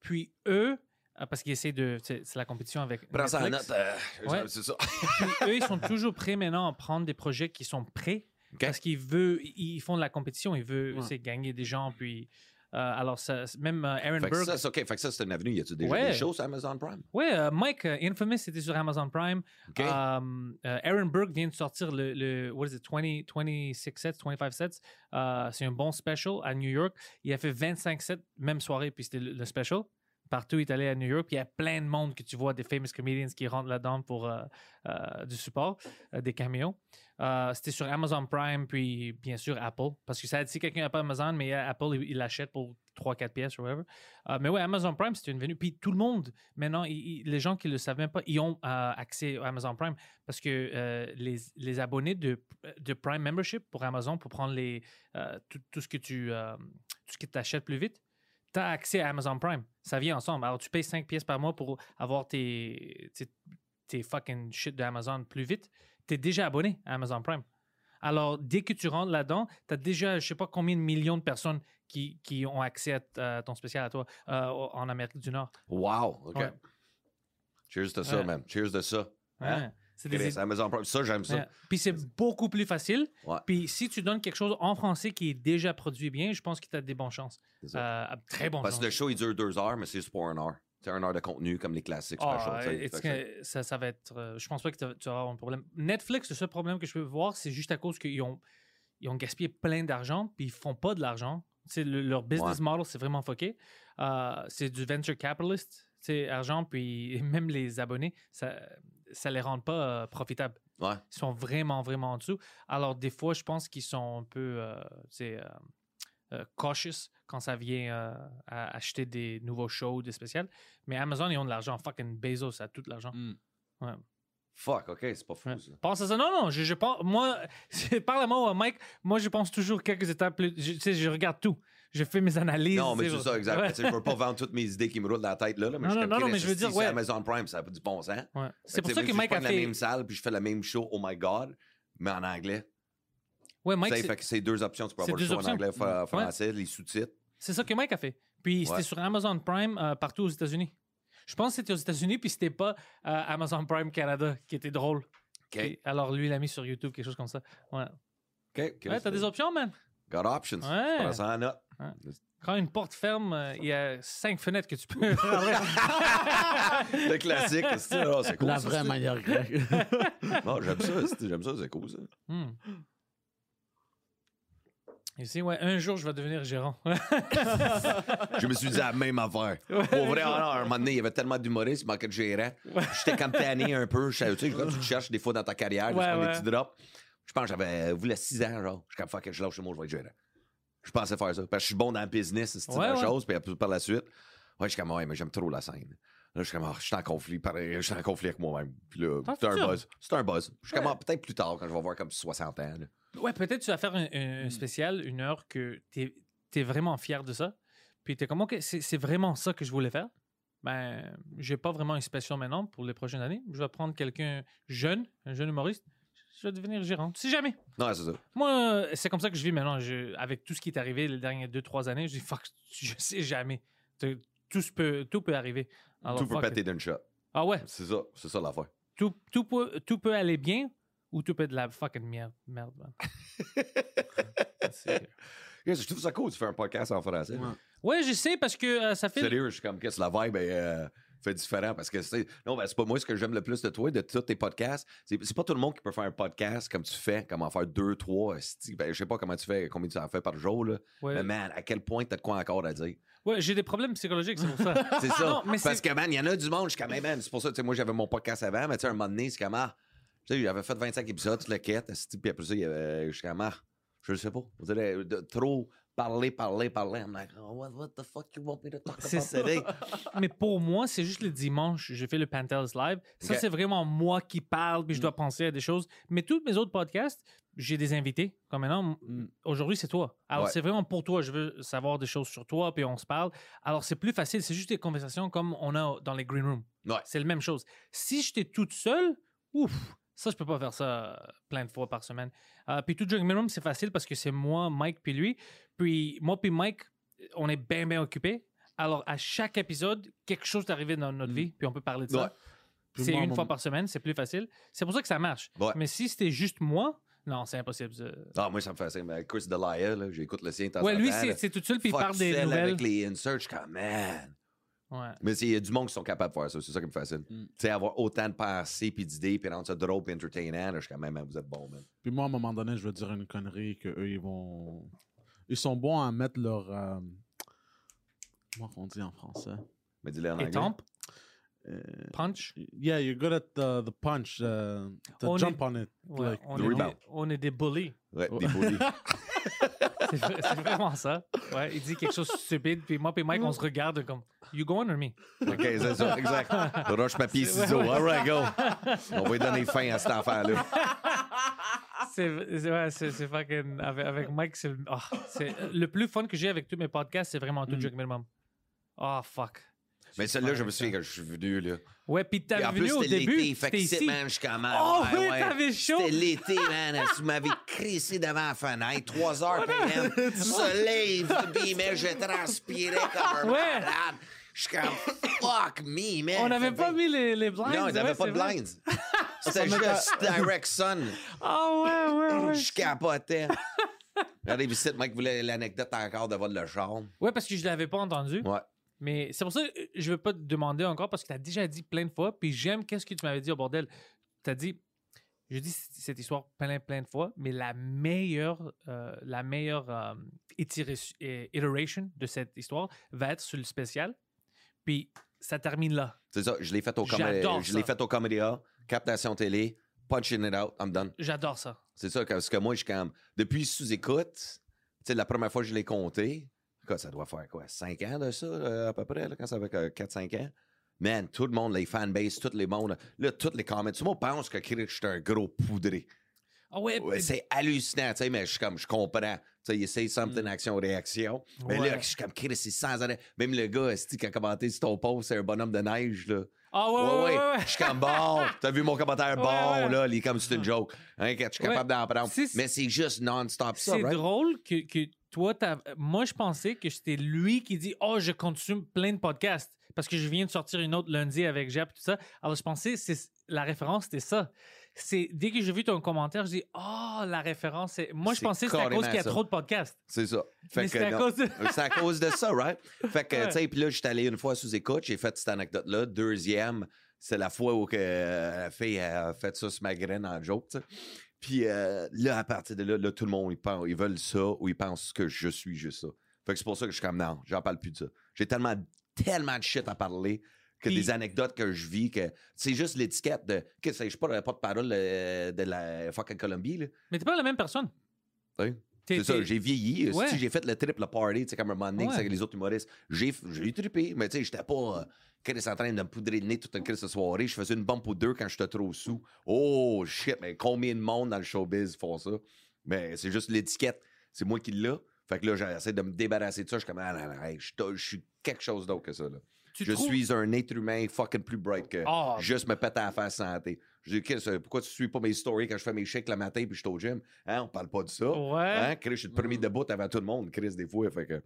Puis eux, euh, parce qu'ils essaient de. C'est la compétition avec. Prends ça note. euh, Ouais. C'est ça. Puis eux, ils sont (laughs) toujours prêts maintenant à prendre des projets qui sont prêts parce qu'ils veulent, ils font de la compétition, ils veulent Ouais. c'est gagner des gens. Puis alors, ça, même euh, Aaron Fait que Burke. ça, c'est OK. Fait que ça, c'est une avenue. Y a-tu déjà Ouais. des shows sur Amazon Prime? Ouais, euh, Mike, euh, Infamous, c'était sur Amazon Prime. Euh, euh, Aaron Burke vient de sortir le, le what is it, 20, 26 sets, 25 sets. Euh, c'est un bon special à New York. Il a fait 25 sets, même soirée, puis c'était le, le special. Partout, il est allé à New York. Il y a plein de monde que tu vois, des famous comedians qui rentrent là-dedans pour euh, euh, du support, euh, des caméos. C'était sur Amazon Prime, puis bien sûr Apple. Parce que ça, si quelqu'un n'a pas Amazon, mais Apple, il l'achète pour 3-4 pièces ou whatever. Mais ouais, Amazon Prime, c'était une venue. Puis tout le monde, maintenant, les gens qui ne le savent même pas, ils ont accès à Amazon Prime parce que les, abonnés de, Prime Membership pour Amazon, pour prendre les, tout, ce que tu tout ce que achètes plus vite, tu as accès à Amazon Prime. Ça vient ensemble. Alors, tu payes 5 pièces par mois pour avoir tes, tes, tes fucking shit d'Amazon plus vite. Tu es déjà abonné à Amazon Prime. Alors, dès que tu rentres là-dedans, tu as déjà, je sais pas combien de millions de personnes qui, qui ont accès à, ton spécial à toi euh, en Amérique du Nord. Wow, OK. Ouais. Cheers de ça, Ouais. man. Cheers de ça. Hein? Ouais. C'est des, Amazon Prime. Ça, j'aime ça. Ouais. Puis c'est beaucoup plus facile. Ouais. Puis si tu donnes quelque chose en français qui est déjà produit bien, je pense que tu as des bonnes chances. Euh, très bonnes Parce que le show, il dure deux heures, mais c'est juste pour une heure. C'est une heure de contenu comme les classiques Ah, special. que ça, ça va être. euh, je pense pas que tu vas avoir un problème. Netflix, le seul problème que je peux voir, c'est juste à cause qu'ils ont, ils ont gaspillé plein d'argent, puis ils font pas de l'argent. Le- leur business Ouais. model, c'est vraiment fucké. Euh, c'est du venture capitalist, c'est argent, puis (laughs) même les abonnés, ça, ça les rend pas euh, profitables. Ouais. Ils sont vraiment, vraiment en dessous. Alors, des fois, je pense qu'ils sont un peu c'est, euh, euh, cautious quand ça vient à acheter des nouveaux shows, des spéciales. Mais Amazon, ils ont de l'argent. Fucking Bezos a tout l'argent. Mm. Fuck, OK, c'est pas fou, Ouais. ça. Pense à ça. Non, non, je, je pense. Moi, (laughs) parle à moi, Mike. Moi, je pense toujours quelques étapes plus. Je, tu sais, je regarde tout. Je fais mes analyses. Non, mais c'est ça, exact. Ouais. Je veux pas vendre toutes mes idées qui me roulent dans la tête, là. là, mais Non, je non, non, mais je veux dire, c'est ouais. Amazon Prime, ça n'a pas du bon sens. Ouais. C'est Fait pour ça que Mike je a prends la fait. même salle, puis je fais le même show, oh my God, mais en anglais. Ouais, Mike, c'est- fait que c'est deux options. Tu peux avoir le show options. en anglais, français, les sous-titres. c'est ça que Mike a fait. Puis c'était sur Amazon Prime euh, partout aux États-Unis. Je pense que c'était aux États-Unis, puis c'était pas euh, Amazon Prime Canada qui était drôle. Alors lui, il l'a mis sur YouTube, quelque chose comme ça. Ouais, OK. ouais t'as des options, man. Got options. Ouais. Prends ça en note. Quand une porte ferme, euh, il y a cinq fenêtres que tu peux. (laughs) Le classique, c'est oh, c'est cool. La ça, vraie manière grecque. (laughs) Non, j'aime ça, c'est- j'aime ça, c'est cool, ça. Hmm. Ici, ouais, un jour, je vais devenir gérant. (laughs) Je me suis dit la même affaire. Pour vrai, ah non, à un moment donné, il y avait tellement d'humoristes, il manquait de gérant. J'étais comme tanné un peu. Je, tu sais, quand tu te cherches des fois dans ta carrière, Ouais, tu prends ouais. des petits drops. Je pense que j'avais, vous, 6 ans, genre. Je suis comme, fuck, je lâche moi, je vais être gérant. Je pensais faire ça. Parce que je suis bon dans le business, c'est Ouais, ouais. chose. Puis après, par la suite, ouais, je suis comme, ouais, mais j'aime trop la scène. Là, je suis comme, ah, je suis en conflit, pareil, je suis en conflit avec moi-même. Puis là, c'est un buzz. C'est un buzz. Je suis comme, ah, peut-être plus tard, quand je vais avoir comme 60 ans. là. ouais, peut-être tu vas faire un, un- un spécial, une heure que tu es, vraiment fier de ça. Puis tu es comme, OK, c'est vraiment ça que je voulais faire. Ben, j'ai pas vraiment une passion maintenant pour les prochaines années. Je vais prendre quelqu'un jeune, un jeune humoriste. Je vais devenir gérant. Tu sais jamais. Non, c'est ça. Moi, c'est comme ça que je vis maintenant. Je- avec tout ce qui est arrivé les dernières deux, trois années, je dis, fuck, je sais jamais. Tout, peut, tout peut arriver. Alors, tout peut péter d'une shot. Ah ouais, C'est ça, c'est ça l'affaire. tout, tout, peut, tout peut aller bien ou tout peut être de la fucking merde. Merde, man. (laughs) Je trouve ça cool, tu fais un podcast en français. Ouais. ouais, je sais parce que euh, ça fait. Sérieux, je suis comme, qu'est-ce que la vibe est, euh, fait différent parce que c'est. Non, ben, c'est pas moi ce que j'aime le plus de toi, de tous tes podcasts. C'est c'est pas tout le monde qui peut faire un podcast comme tu fais, comme en faire deux, trois. Ben, je sais pas comment tu fais, combien tu en fais par jour, là. Ouais, Mais man, à quel point t'as de quoi encore à dire? ouais, j'ai des problèmes psychologiques, c'est pour ça. (laughs) C'est ça. Non, mais parce c'est- que, man, il y en a du monde, je suis Hey, man, c'est pour ça, tu sais, moi, j'avais mon podcast avant, mais tu sais, un moment donné, c'est comme, ah, tu sais, j'avais fait 25 épisodes, le quêtes, esti, puis après ça, il y avait- je suis comme, ah, je le sais pas. Vous trop parler, parler, parler. I'm like, oh, what, what the fuck you want me to talk C'est about? today? (laughs) Mais pour moi, c'est juste le dimanche, je fais le Pantelis Live. Ça, c'est vraiment moi qui parle, puis je dois penser à des choses. Mais tous mes autres podcasts, j'ai des invités. Comme maintenant, m- aujourd'hui, c'est toi. Alors, Ouais. c'est vraiment pour toi. Je veux savoir des choses sur toi, puis on se parle. Alors, c'est plus facile. C'est juste des conversations comme on a dans les green rooms. Ouais. C'est la même chose. Si j'étais toute seule, ouf, ça, je peux pas faire ça euh, plein de fois par semaine. Euh, puis tout Drink Room, c'est facile parce que c'est moi, Mike, puis lui. Puis moi, puis Mike, on est bien, bien occupés. Alors, à chaque épisode, quelque chose est arrivé dans notre vie, puis on peut parler de ça. Ouais. C'est une mon- fois par semaine, c'est plus facile. C'est pour ça que ça marche. Ouais. Mais si c'était juste moi, non, c'est impossible. Ah, moi, ça me fait ça. Mais Chris Delia, j'écoute le sien. Ouais, lui, c'est tout seul, puis il parle des nouvelles. avec les inserts, je suis comme, man. Ouais. Mais c'est- il y a du monde qui sont capables de faire ça. C'est ça qui me fascine. Mm. Tu sais, avoir autant de pensées puis d'idées, puis rendre ça drôle puis entertainant, là, je suis comme, man, vous êtes bon, man. Puis moi, à un moment donné, je veux dire une connerie que eux, ils vont. Ils sont bons à mettre leur. euh, Comment on dit en français? Mais dis-le en anglais. Étampe, punch? yeah, you're good at the, the punch, uh, to On jump est- on it. Ouais, like, on, the est rebound. des, on est des bullies. Ouais, des bullies. (laughs) C'est vrai- c'est vraiment ça. Ouais, il dit quelque chose de stupide, puis moi et Mike, on se regarde comme You going or me? OK, c'est ça, exact. (laughs) Roche, papier, ciseaux. All right, go. On va lui donner fin à cet enfant-là. C'est ouais, c'est- fucking. Avec, avec Mike, c'est le- c'est le plus fun que j'ai avec tous mes podcasts, c'est vraiment tout Mm. Joke Minimum. Oh, fuck. Mais celle-là, je me souviens que je suis venu, là. Ouais, puis en venu plus, au c'était début, l'été. Fait que ici. man, je. Oh, ouais, oui, t'avais chaud. C'était l'été, (laughs) man. Tu m'avais crissé devant la fenêtre. 3 heures PM. (laughs) Soleil, mais je transpirais comme un Ouais. malade. Je suis comme, fuck me, man. On n'avait pas mis les, les blinds. Non, il n'y avait ouais, pas de vrai. blinds. (laughs) C'était juste direct sun. Ah ouais, ouais, ouais. Je capotais. Regardez, ici, Mike voulait l'anecdote encore de vol de. Ouais, parce que je l'avais pas entendu. Ouais. Mais c'est pour ça que je veux pas te demander encore parce que tu as déjà dit plein de fois. Puis j'aime qu'est-ce que tu m'avais dit au bordel. Tu as dit, je dis cette histoire plein, plein de fois, mais la meilleure, euh, la meilleure euh, iteration de cette histoire va être sur le spécial. Puis ça termine là. C'est ça, je l'ai fait au J'adore je l'ai fait au Comedy A, captation télé, punching it out, I'm done. J'adore ça. C'est ça, parce que moi, je suis comme. Depuis sous-écoute, tu sais, la première fois que je l'ai compté, ça doit faire quoi, 5 ans de ça, euh, à peu près, là, quand ça fait 4-5 ans? Man, tout le monde, les fanbases, tous les mondes, là, tous les comments. Tout le monde pense que Chris, je suis un gros poudré. Ah ouais, Ouais, c'est hallucinant, tu sais, mais je suis comme, je comprends. Tu sais, il essaye something, action, réaction. Mais Ouais. là, je suis comme, Chris, c'est sans arrêt. Même le gars, qui a commenté sur ton post, c'est un bonhomme de neige, là. ah ouais, Ouais, ouais. Je suis comme bon. (laughs) T'as vu mon commentaire? Bon, là? Il est comme c'est une joke. Hein, je suis capable d'en prendre. Mais c'est juste non-stop ça, C'est right? drôle que, que toi, t'as- moi, je pensais que c'était lui qui dit Oh, je consomme plein de podcasts parce que je viens de sortir une autre lundi avec Jap et tout ça. Alors, je pensais c'est la référence, c'était ça. C'est dès que j'ai vu ton commentaire, je dis Oh, la référence, c'est. Moi, je pensais que c'était à cause qu'il y a ça. trop de podcasts. C'est ça. Fait c'est à cause de. (laughs) C'est à cause de ça, right? Fait que, tu sais, puis là, j'étais allé une fois sous écoute, j'ai fait cette anecdote-là. Deuxième, c'est la fois où que, euh, la fille a fait ça sur ma graine en joke, tu sais. Puis euh, là, à partir de là, là, tout le monde, ils, pensent, ils veulent ça ou ils pensent que je suis juste ça. Fait que c'est pour ça que je suis comme, non, j'en parle plus de ça. J'ai tellement, tellement de shit à parler que Puis- des anecdotes que je vis, que c'est juste l'étiquette de, que je suis pas le porte-parole euh, de la fucking Colombie, là. Mais t'es pas la même personne. Oui. C'est ça, j'ai vieilli. Ouais. Si j'ai fait le triple party, tu sais, comme un moment donné, Ouais. avec les autres humoristes. J'ai, j'ai trippé, mais tu sais, j'étais pas. Euh, Chris en train de me poudrer le nez toute une crise de soirée. Je faisais une bombe ou deux quand j'étais trop sous. Oh shit, mais combien de monde dans le showbiz font ça? Mais c'est juste l'étiquette. C'est moi qui l'ai. Fait que là, j'essaie de me débarrasser de ça. Je suis comme, ah, je, je suis quelque chose d'autre que ça. Là. Tu je trouves- suis un être humain fucking plus bright que Ah. juste me péter à la face santé. Je dis, Chris, euh, pourquoi tu suis pas mes stories quand je fais mes chèques le matin puis je suis au gym? Hein, on parle pas de ça. Ouais. Hein, Chris, je suis le premier debout avant tout le monde, Chris, des fois. Fait que...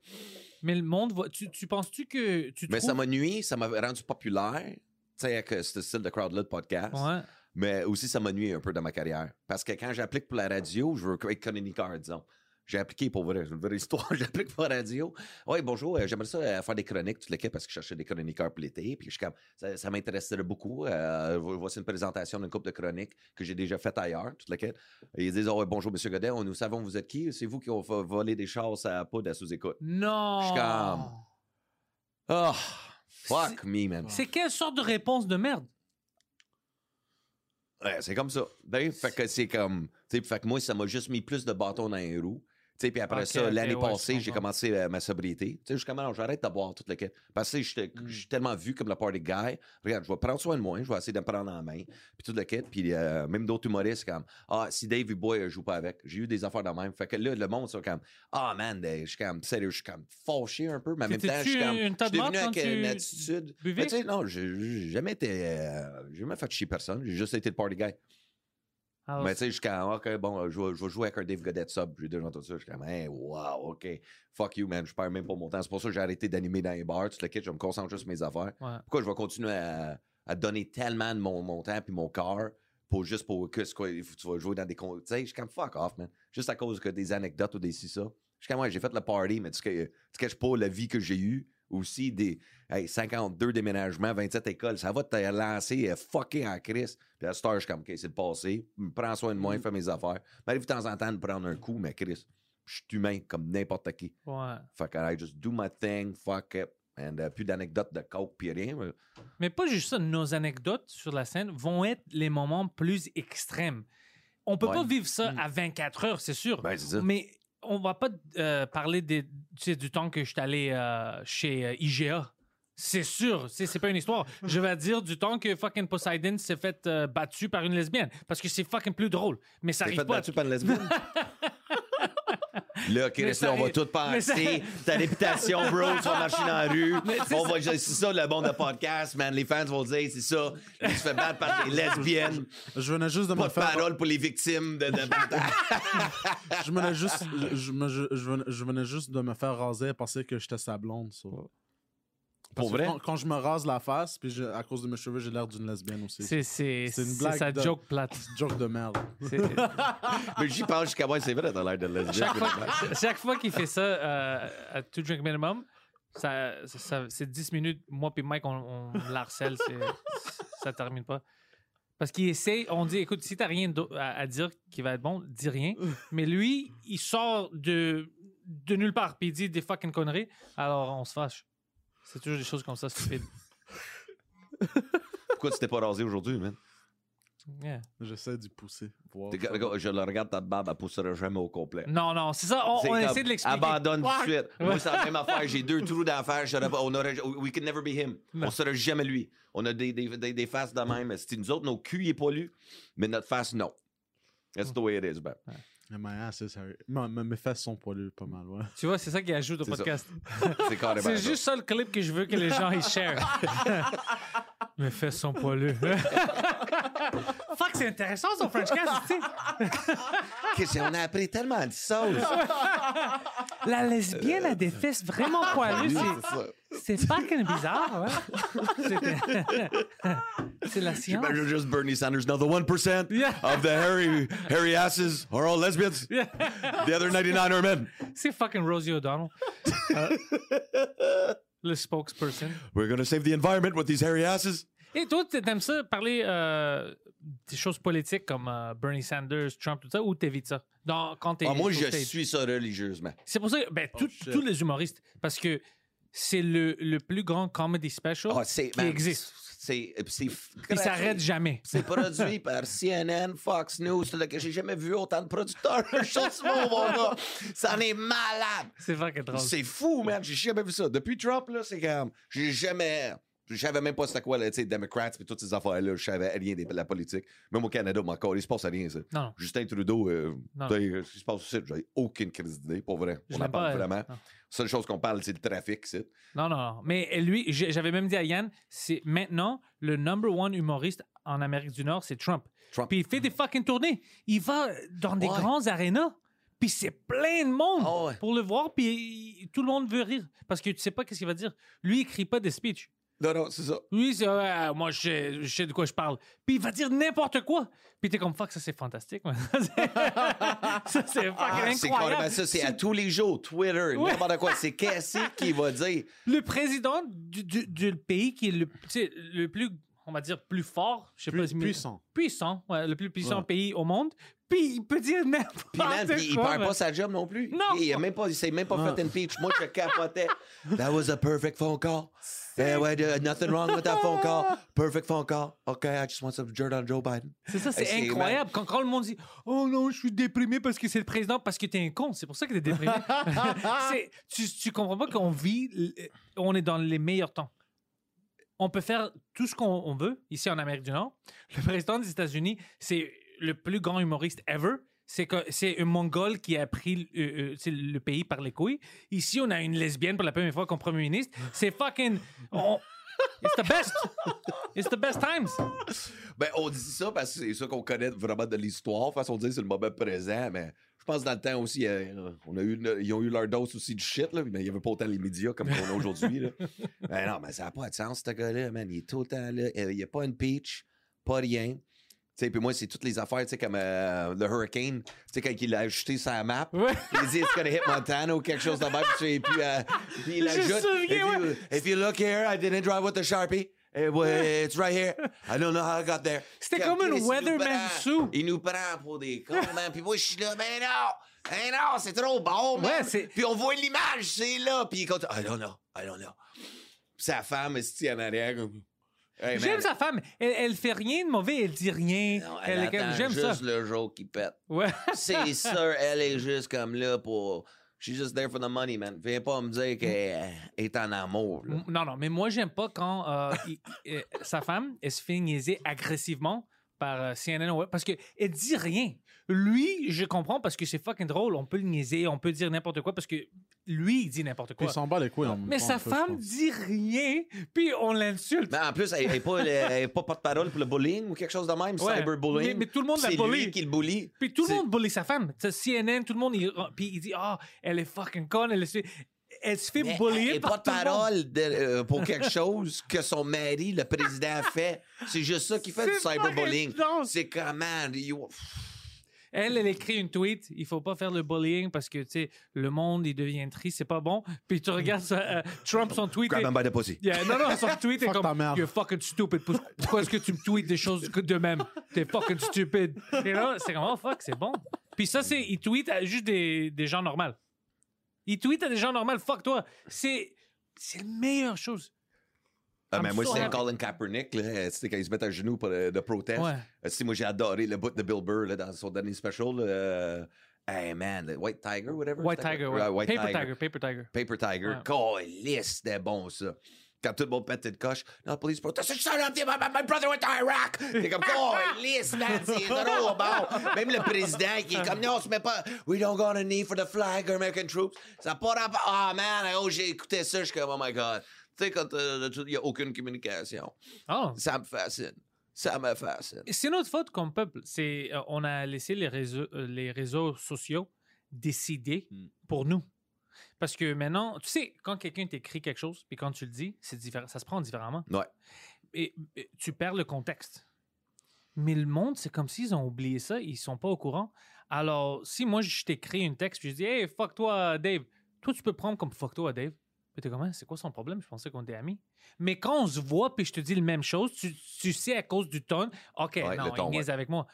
Mais le monde va. Tu, tu penses-tu que. Tu Mais ça m'a nuit, ça m'a rendu populaire, tu sais, avec euh, ce style de crowd-là de podcast. Ouais. Mais aussi, ça m'a nuit un peu dans ma carrière. Parce que quand j'applique pour la radio, je veux être chroniqueur, disons. J'ai appliqué pour vrai, une vraie histoire. (laughs) J'applique pour la radio. Oui, bonjour, euh, j'aimerais ça euh, faire des chroniques, toute l'équipe, parce que je cherchais des chroniqueurs pour l'été. Puis je suis comme, ça, ça m'intéresserait beaucoup. Euh, vo- voici une présentation d'une couple de chroniques que j'ai déjà faite ailleurs, l'équipe. Et ils disent, oh, ouais, bonjour, monsieur Godet, nous savons vous êtes qui. C'est vous qui vo- volé des chasses à poudre à sous-écoute. Non. Je suis comme- Oh, fuck me, man. C'est quelle sorte de réponse de merde? Ouais, c'est comme ça. Ben, fait que c'est comme. tu sais, Fait que moi, ça m'a juste mis plus de bâtons dans les roues. Puis après ça, l'année ouais, passée, j'ai commencé euh, ma sobriété. Tu sais, je suis comme, j'arrête de boire toute le. Parce que je suis tellement vu comme le party guy. Regarde, je vais prendre soin de moi, je vais essayer de me prendre en main. Puis tout le quête. Puis euh, même d'autres humoristes, comme, ah, si Dave Boy ne joue pas avec, j'ai eu des affaires de même. Fait que là, le monde, c'est comme, ah, man, je suis comme, sérieux, je suis comme fâché un peu. Mais en même temps, je suis comme, je suis devenu avec une tu attitude. Mais tu sais, non, j'ai j'ai jamais été. euh, j'ai jamais fait chier personne. J'ai juste été le party guy. Alors, Mais tu sais, je suis comme, OK, bon, je vais, je vais jouer avec un Dave Godet sub. J'ai déjà entendu ça. Je suis comme, hey, wow, OK. Fuck you, man. Je perds même pas mon temps. C'est pour ça que j'ai arrêté d'animer dans les bars. Tu le quittes, je me concentre juste sur mes affaires. ouais. Pourquoi je vais continuer à, à donner tellement de mon, mon temps puis mon cœur pour juste pour que tu vas jouer dans des. Tu sais, je suis comme, fuck off, man. Juste à cause que des anecdotes ou des ci, ça. Je suis comme, ouais, j'ai fait le party, mais tu caches pas la vie que j'ai eue. Aussi, des hey, 52 déménagements, 27 écoles. Ça va te lancer euh, fucké en crise. Puis à cette heure, je suis comme, OK, c'est le passé. Prends soin de moi, fais mes affaires. M'arrive de temps en temps de prendre un coup, mais Chris, je suis humain comme n'importe qui. Ouais. Fait que I just do my thing, fuck it. And, euh, plus d'anecdotes de coke, puis rien. mais- Mais pas juste ça, nos anecdotes sur la scène vont être les moments plus extrêmes. On peut Ouais. pas vivre ça à 24 heures, c'est sûr. Ben, c'est ça. Mais on va pas euh, parler des, tu sais, du temps que je suis allé euh, chez euh, IGA. C'est sûr, c'est pas une histoire. Je vais dire du temps que fucking Poseidon s'est fait euh, battu par une lesbienne. Parce que c'est fucking plus drôle. Mais ça arrive fait pas. battu par une lesbienne? (laughs) Là, Chris, là, on va tout penser. Ta réputation, (laughs) bro, tu vas marcher dans la rue. Tu On va, c'est ça le bon de podcast, man. Les fans vont dire, c'est ça. Il se fait battre par des lesbiennes. Je venais juste de me faire. parole pour les victimes de, de (laughs) Je venais (laughs) juste, je, venais, je venais juste de me faire raser et penser que j'étais sa blonde. ça. Parce Pour vrai? Quand, quand je me rase la face, puis je- à cause de mes cheveux, j'ai l'air d'une lesbienne aussi. C'est c'est- C'est une c'est blague sa de- joke plate. (laughs) Joke de merde. C'est- (laughs) Mais j'y pense jusqu'à moi, c'est vrai, t'as l'air de lesbienne. chaque, fois, chaque fois qu'il fait ça euh, à Two Drink Minimum, ça, ça- ça- c'est 10 minutes. Moi puis Mike, on, on l'harcèle. c'est- Ça termine pas. Parce qu'il essaie, on dit, écoute, si t'as rien à, à dire qui va être bon, dis rien. Mais lui, il sort de, de nulle part, puis il dit des fucking conneries. Alors on se fâche. C'est toujours des choses comme ça, stupides. Pourquoi tu t'es pas rasé aujourd'hui, man? Yeah. J'essaie d'y pousser. voir. T'es- regarde, Je le regarde, ta barbe, elle poussera jamais au complet. Non, non, c'est ça. On, C'est on comme, essaie de l'expliquer. Abandonne tout de suite. (laughs) Moi, c'est la même affaire. J'ai deux trous d'affaires. je serais pas- On aurait, we could never be him. Non. On serait jamais lui. On a des, des, des, des faces de même. C'est nous autres, nos culs, il est pas lui. Mais notre face, non. That's the way it is, ben. My ass is ma- mes fesses sont poilues pas mal, ouais. Tu vois, c'est ça qui ajoute au podcast. (laughs) C'est carrément C'est juste ça le clip que je veux que les gens ils share. (laughs) Mes fesses sont poilues. (laughs) Fuck, c'est intéressant son French cast, tu sais. Qu'est-ce qu'on a appris tellement de choses. La lesbienne a des fesses vraiment poilues. C'est fucking bizarre, ouais. C'est- la science. J'imagine juste Bernie Sanders. Now, the 1% Yeah. of the hairy, hairy asses are all lesbians. Yeah. The other 99 are men. C'est fucking Rosie O'Donnell. Euh, le spokesperson. We're going to save the environment with these hairy asses. Et toi, t'aimes ça parler euh, des choses politiques comme euh, Bernie Sanders, Trump, tout ça, ou t'évites ça? Dans, quand t'es Ah, moi, je suis ça religieusement. C'est pour ça que ben, tout- shit. tous les humoristes, parce que c'est le, le plus grand comedy special Ah, qui man, existe. C'est, c'est, Il s'arrête jamais. (laughs) C'est produit par CNN, Fox News. que J'ai jamais vu autant de producteurs. (laughs) Chose mon gars. Ça en est malade. C'est. C'est fou, man. J'ai jamais vu ça. Depuis Trump, là, c'est comme. J'ai jamais. Je savais même pas c'était quoi, tu sais, Democrats et toutes ces affaires-là. Je savais rien de la politique. Même au Canada, encore, il se passe rien, ça. Non, Justin Trudeau, euh, Non. ce qui se passe j'ai aucune crise d'idée, pour vrai. je On en parle pas. euh, vraiment. Non. Seule chose qu'on parle, c'est le trafic, c'est. Non, non, non. Mais lui, j'avais même dit à Yann, c'est maintenant le number one humoriste en Amérique du Nord, c'est Trump. Trump. Puis il fait des fucking tournées. Il va dans des Ouais. grands arénas. Puis c'est plein de monde Ah ouais. pour le voir. Puis tout le monde veut rire. Parce que tu sais pas qu'est-ce qu'il va dire. Lui, il écrit pas des speeches. Non, non, c'est ça. Lui, c'est Ouais, moi, je sais, je sais de quoi je parle. Puis il va dire n'importe quoi. Puis t'es comme fuck, ça c'est fantastique. man. (laughs) ça c'est fucking Ah, c'est incroyable. ça, c'est à tous les jours, Twitter, Ouais. n'importe quoi. C'est qu'est-ce qu'il va dire? Le président du, du- du pays qui est le, le plus, on va dire, plus fort, je sais Plus- pas, puissant. puissant, ouais, le plus puissant Ouais. pays au monde. Puis il peut dire n'importe quoi. puis il perd pas sa job non plus. Non. Il, il a même pas, il s'est même pas fait impeach. Moi, je capotais. (laughs) That was a perfect phone call. Eh ouais, de- nothing wrong with that phone call. (laughs) Perfect phone call. OK, I just want some dirt on Joe Biden. C'est ça, c'est incroyable. Quand, quand le monde dit Oh non, je suis déprimé parce que c'est le président, parce que t'es un con. C'est pour ça que t'es déprimé. (laughs) Tu, tu comprends pas qu'on vit, l- on est dans les meilleurs temps. On peut faire tout ce qu'on on veut ici en Amérique du Nord. Le président des États-Unis, c'est le plus grand humoriste ever. C'est un Mongol qui a pris euh, euh, le pays par les couilles. Ici, on a une lesbienne pour la première fois comme premier ministre. (laughs) C'est fucking. on- It's the best. It's the best times. Ben, on dit ça parce que c'est ça qu'on connaît vraiment de l'histoire. Façon de dire, c'est le moment présent, mais je pense dans le temps aussi, euh, on a eu, ils ont eu leur dose aussi du shit, là, mais il n'y avait pas autant les médias comme on a aujourd'hui. (laughs) ben non, mais ça n'a pas de sens, ce gars-là, man. Il est tout le temps là. Euh, Il n'y a pas une peach, pas rien. Tu sais, puis moi, c'est toutes les affaires, tu sais, comme euh, le Hurricane, tu sais, quand il a ajouté sa map, Ouais. il dit it's gonna hit Montana ou quelque chose de même, puis tu sais, puis, euh, puis il (laughs) ajoute, if you look here, I didn't drive with the Sharpie. It was- (laughs) it's right here. I don't know how I got there. C'était comme une weatherman suit. Il nous prend pour des cons, man. Puis moi, je suis là, ben non! Ben non, c'est trop bon, man. Ouais, c'est- Puis on voit l'image, c'est là. Puis il continue, I don't know, I don't know. sa femme, est en arrière. comme, Hey, J'aime sa femme. Elle, elle fait rien de mauvais, elle dit rien. non, Elle elle attend J'aime ça. juste le jour qui pète. Ouais. C'est (laughs) sûr, elle est juste comme là pour. She's just there for the money, man. Viens pas me dire qu'elle est en amour. là. Non, non, mais moi, j'aime pas quand euh, euh, sa femme, elle se fait niaiser agressivement par euh, CNN. Parce qu'elle dit rien. Lui, je comprends parce que c'est fucking drôle. On peut le niaiser, on peut dire n'importe quoi parce que lui, il dit n'importe Puis quoi. il s'en bat les couilles en même Mais temps, sa peu, femme dit rien, puis on l'insulte. Mais en plus, elle n'est pas, elle est pas porte-parole pour le bullying ou quelque chose de même, Ouais. cyberbullying. Mais- mais tout le monde la C'est bully. lui qui le bully. Puis tout le C'est- monde bully sa femme. Tu sais, CNN, tout le monde, il, puis il dit Ah, elle est fucking conne, elle se fait, elle se fait Mais bullier par pas de tout le monde. parole de- euh, pour quelque chose que son mari, le président, fait. C'est juste ça qui fait du C'est cyberbullying. C'est comment. you- Elle, elle écrit une tweet, il faut pas faire le bullying parce que, tu sais, le monde, il devient triste, c'est pas bon. Puis tu regardes ça, euh, Trump, son tweet. Grab est- by the pussy. Yeah, non, non, son (laughs) tweet est Fuck comme. You're fucking stupid. Pour- Pourquoi est-ce que tu me tweets des choses de même? T'es fucking stupid. Et là, c'est comme, oh fuck, c'est bon. Puis ça, c'est, il tweet à juste des, des gens normaux. Il tweet à des gens normaux, fuck toi. C'est, c'est la meilleure chose. Ah, mais moi, happy. Colin Kaepernick, là, quand ils se mettent à genoux pour le, le protest. Ouais. Euh, moi, j'ai adoré le bout de Bill Burr là, dans son dernier special. là, euh, hey, man, the White Tiger, whatever. White c'était Tiger, ouais. White Paper Tiger. Tiger, Paper Tiger. Paper Tiger. Ouais. C'était bon, ça. Quand tout le monde pète de coche, non, police protest, shut up, my, my- brother went to Iraq? T'es comme, calisse, man, c'est (laughs) drôle, bon. Même le président qui est comme, non, on se met pas, we don't got a need for the flag or American troops. Ça n'a pas rapport. Ah, man, oh, j'ai écouté ça, je suis comme, oh my God. Tu sais, quand euh, il n'y a aucune communication, Oh. ça me fascine. Ça me fascine. C'est notre faute comme peuple. C'est, euh, on a laissé les réseaux, euh, les réseaux sociaux décider Hmm. pour nous. Parce que maintenant, tu sais, quand quelqu'un t'écrit quelque chose, puis quand tu le dis, c'est différent, ça se prend différemment. Ouais. Et, et tu perds le contexte. Mais le monde, c'est comme s'ils ont oublié ça, ils sont pas au courant. Alors, si moi, je t'écris un texte, puis je dis, hey, fuck toi, Dave, toi, tu peux prendre comme fuck toi, Dave. Puis t'es comme, Hein, c'est quoi son problème? Je pensais qu'on était amis. Mais quand on se voit, puis je te dis la même chose, tu, tu sais à cause du ton, OK, Ouais, non, ton, il niaise ouais. avec moi.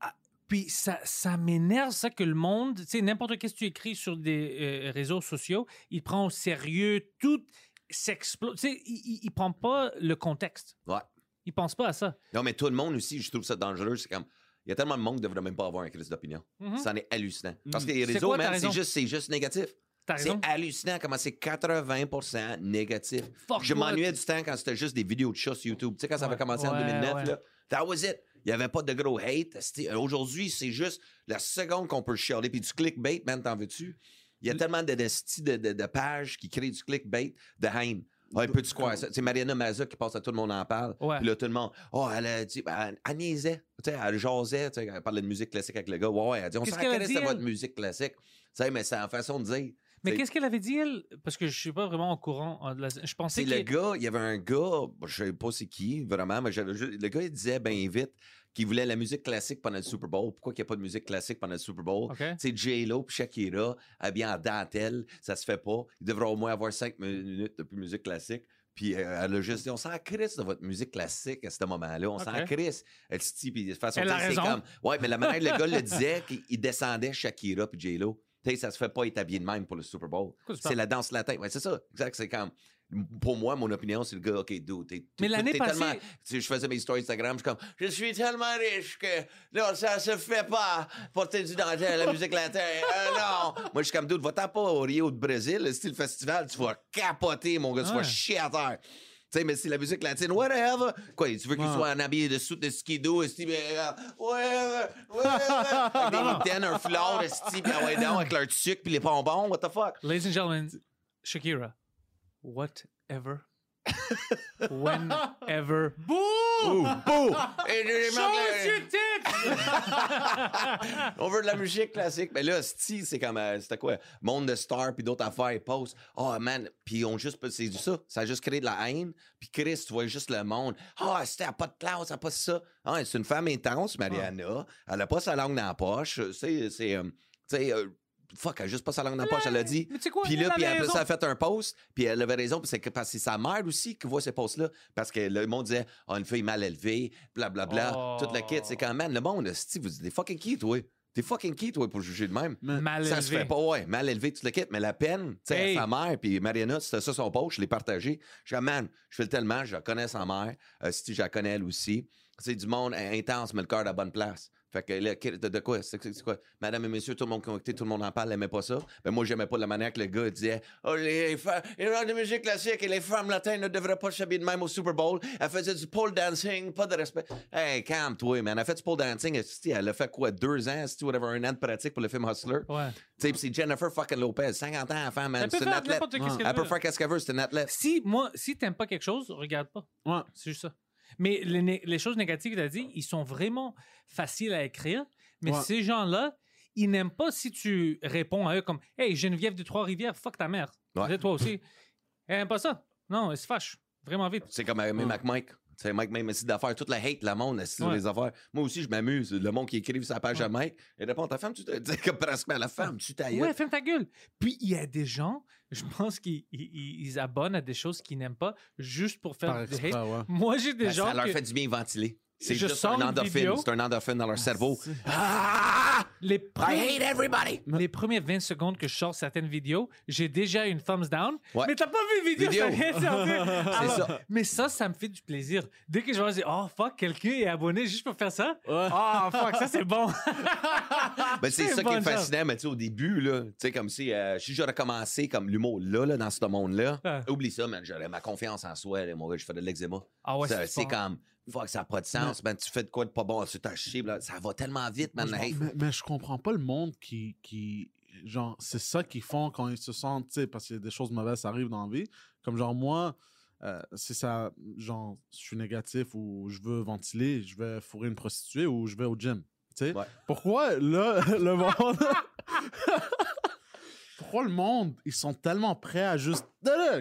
Ah, puis ça, ça m'énerve, ça, que le monde, tu sais, n'importe qu'est-ce que tu écris sur des euh, réseaux sociaux, il prend au sérieux, tout s'explose. Tu sais, il, il, il prend pas le contexte. Ouais. Il pense pas à ça. Non, mais tout le monde aussi, je trouve ça dangereux. C'est comme. Il y a tellement de monde qui ne devrait même pas avoir un crise d'opinion. Mhm. C'en est hallucinant. Parce Mm. que les C'est réseaux, c'est juste, c'est juste négatif. C'est hallucinant comment c'est 80% négatif. Fuck je m'ennuyais du temps quand c'était juste des vidéos de chats sur YouTube. Tu sais, quand ça avait commencé en Ouais, 2009, ouais. là, that was it. Il n'y avait pas de gros hate. C'était- Aujourd'hui, c'est juste la seconde qu'on peut chialer. Puis du clickbait, man, t'en veux-tu? Il y a tellement de, de, de, de- pages qui créent du clickbait de haine. Ah, peux-tu croire ça? C'est Mariana Maza qui passe à tout le monde en parle. Ouais. Puis là, tout le monde, oh, elle a dit, ben, elle, elle niaisait. Tu sais, elle jasait, tu sais, elle parlait de musique classique avec le gars. Ouais, ouais, elle a dit, on dit, de votre musique classique. Tu sais, mais c'est en façon de dire. Mais C'est- qu'est-ce qu'elle avait dit, elle? Parce que je suis pas vraiment au courant. euh, de la- Je pensais C'est le que... gars, il y avait un gars, je sais pas c'est qui, vraiment, mais le gars, il disait bien vite qu'il voulait la musique classique pendant le Super Bowl. Pourquoi il n'y a pas de musique classique pendant le Super Bowl? Sais, J-Lo puis Shakira, habillés en dentelle, ça se fait pas. Il devrait au moins avoir cinq minutes de musique classique. Puis euh, elle a juste dit, on s'en crisse de votre musique classique à ce moment-là. On s'en OK. crisse. Elle se dit, puis de toute façon, c'est comme... Ouais, mais la manière dont le gars le disait, qu'il il descendait Shakira puis J-Lo. Sais, ça se fait pas être habillé de même pour le Super Bowl. C'est la danse latin. Ouais, c'est ça. Exact. C'est comme. Pour moi, mon opinion, c'est le gars, OK, dude, t'es. Mais l'année passée- tellement- je faisais mes stories Instagram, je suis comme, je suis tellement riche que, là, ça se fait pas porter du dentelle, la musique latin. Euh, non. Moi, je suis comme, dude, va-t'en pas au Rio de Brésil, le style festival, tu vas capoter, mon gars, tu Ouais. vas chier à terre. Tu sais, mais c'est la musique latine, whatever. Quoi, tu veux qu'il Ouais. soit en habillé de sous de skido, esti, euh, whatever, whatever. (laughs) Avec des mitaines, un fleur, esti, puis ah ouais, non, avec leur sucre, puis les bonbons, what the fuck? Ladies and gentlemen, Shakira. Whatever. Whenever. (laughs) Bouh! Bouh! (laughs) Et your tits! (laughs) On veut de la musique classique. Mais là, Sti, c'est comme, euh, c'était quoi? Monde de stars, puis d'autres affaires, ils posent. Oh, man. Puis on juste, c'est du ça. Ça a juste créé de la haine. Puis Chris, tu vois juste le monde. Ah, c'était elle a pas de classe, elle a pas ça. Ah, c'est une femme intense, Mariana. Elle a pas sa langue dans la poche. C'est, c'est, euh, tu sais, euh, fuck, elle a juste pas sa langue dans la poche, elle a dit. Mais tu sais quoi, Puis elle là, puis après ça, elle a fait un post, puis elle avait raison, puis c'est que- parce que c'est sa mère aussi qui voit ces posts-là, parce que le monde disait, ah, une fille mal élevée, blablabla, Oh. toute la kit, c'est quand même, le monde, si vous des fucking qui, toi? T'es fucking qui, toi, pour juger de même? Mal Ça se élevé. fait pas, ouais. Mal élevé, tu le quittes. Mais la peine, tu sais, Hey. sa mère, puis Mariana, c'était ça son poche, je l'ai partagé. Je dis, man, je fais tellement, je la connais sa mère. Euh, si je la connais elle aussi. C'est du monde intense, mais le cœur à la bonne place. Fait que là, de, de quoi? C'est quoi? Madame et monsieur, tout le monde connecté, tout le monde en parle, n'aimait pas ça. Ben moi, j'aimais pas la manière que le gars disait Oh, les femmes, de musique classique et les femmes latines ne devraient pas s'habiller de même au Super Bowl. Elle faisait du pole dancing, pas de respect. Hey, calme-toi, man. Elle a fait du pole dancing. Elle a fait quoi, deux ans, esti, whatever, un an de pratique pour le film Hustler? Ouais. Tu sais, pis c'est Jennifer fucking Lopez, 50 ans, femme, man. C'est une athlète. Elle peut faire qu'est-ce qu'elle veut, c'est une athlète. Si, moi, si t'aimes pas quelque chose, regarde pas. Ouais. C'est juste ça. Mais les, choses négatives que tu as dit, ils sont vraiment faciles à écrire. Mais Ouais. ces gens-là, ils n'aiment pas si tu réponds à eux comme Hey, Geneviève de Trois-Rivières, fuck ta mère. Ouais. Toi aussi. Elle n'aime pas ça. Non, elle se fâche. Vraiment vite. C'est comme euh, Mac Mike. Sais, Mike, même essaie d'affaires, toute la hate, le monde, sur Ouais. les affaires. Moi aussi, je m'amuse. Le monde qui écrive sa page à Mike, il répond Ta femme, tu te (laughs) dis comme presque à la femme, tu t'ailles. Ouais, ferme ta gueule. Puis il y a des gens, je pense qu'ils ils- ils abonnent à des choses qu'ils n'aiment pas juste pour faire Par du exprès, hate. ouais. Moi, j'ai des Ben, gens. ça leur que fait du bien ventiler. C'est Je juste un une endorphine. vidéo. C'est un endorphine dans leur cerveau. c'est- Ah! les I premiers- hate everybody! les premières 20 secondes que je sors certaines vidéos, j'ai déjà une thumbs down. Ouais. Mais t'as pas vu vidéo, Vidéo. ça vient de sortir. (laughs) Alors, ça. Mais ça, ça me fait du plaisir. Dès que je vois, je dis, oh fuck, quelqu'un est abonné juste pour faire ça? Ouais. Oh fuck, ça c'est bon. (laughs) Ben, c'est ça une qui est fascinant, mais tu sais, au début, là, tu sais, comme si, euh, si j'aurais commencé comme l'humour là, là, dans ce monde-là, Ah. oublie ça, man, j'aurais ma confiance en soi, là, mon gars, je fais de l'eczéma. Ah ouais, c'est comme, fuck, ça n'a pas de sens, man, tu fais de quoi de pas bon, tu t'as chier, là, ça va tellement vite, man, mais, mais je comprends pas le monde qui. qui genre, c'est ça qu'ils font quand ils se sentent, tu sais, parce que des choses mauvaises arrivent dans la vie. Comme genre, moi, euh, c'est ça, genre, je suis négatif ou je veux ventiler, je vais fourrer une prostituée ou je vais au gym. Tu sais, Ouais. pourquoi là, (laughs) le monde. (laughs) Pourquoi le monde, ils sont tellement prêts à juste.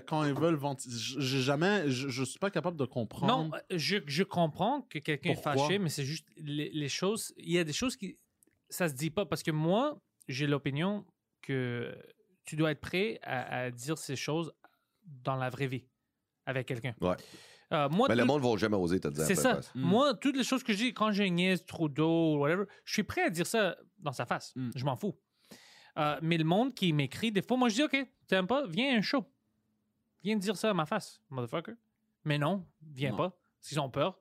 quand ils veulent ventiler. J'ai jamais. Je, je suis pas capable de comprendre. Non, euh, je, je comprends que quelqu'un est fâché, mais c'est juste les, les choses. Il y a des choses qui. Ça se dit pas parce que moi, j'ai l'opinion que tu dois être prêt à, à dire ces choses dans la vraie vie avec quelqu'un. Ouais. Euh, moi, Mais le monde va jamais oser te dire. C'est peu ça. importe. Mm. Moi, toutes les choses que je dis, quand j'ai niaise Trudeau ou whatever, je suis prêt à dire ça dans sa face. Mm. Je m'en fous. Euh, mais le monde qui m'écrit, des fois, moi, je dis, OK, t'aimes pas, viens à un show. Viens dire ça à ma face, motherfucker. Mais non, viens Non. pas. S'ils ont peur.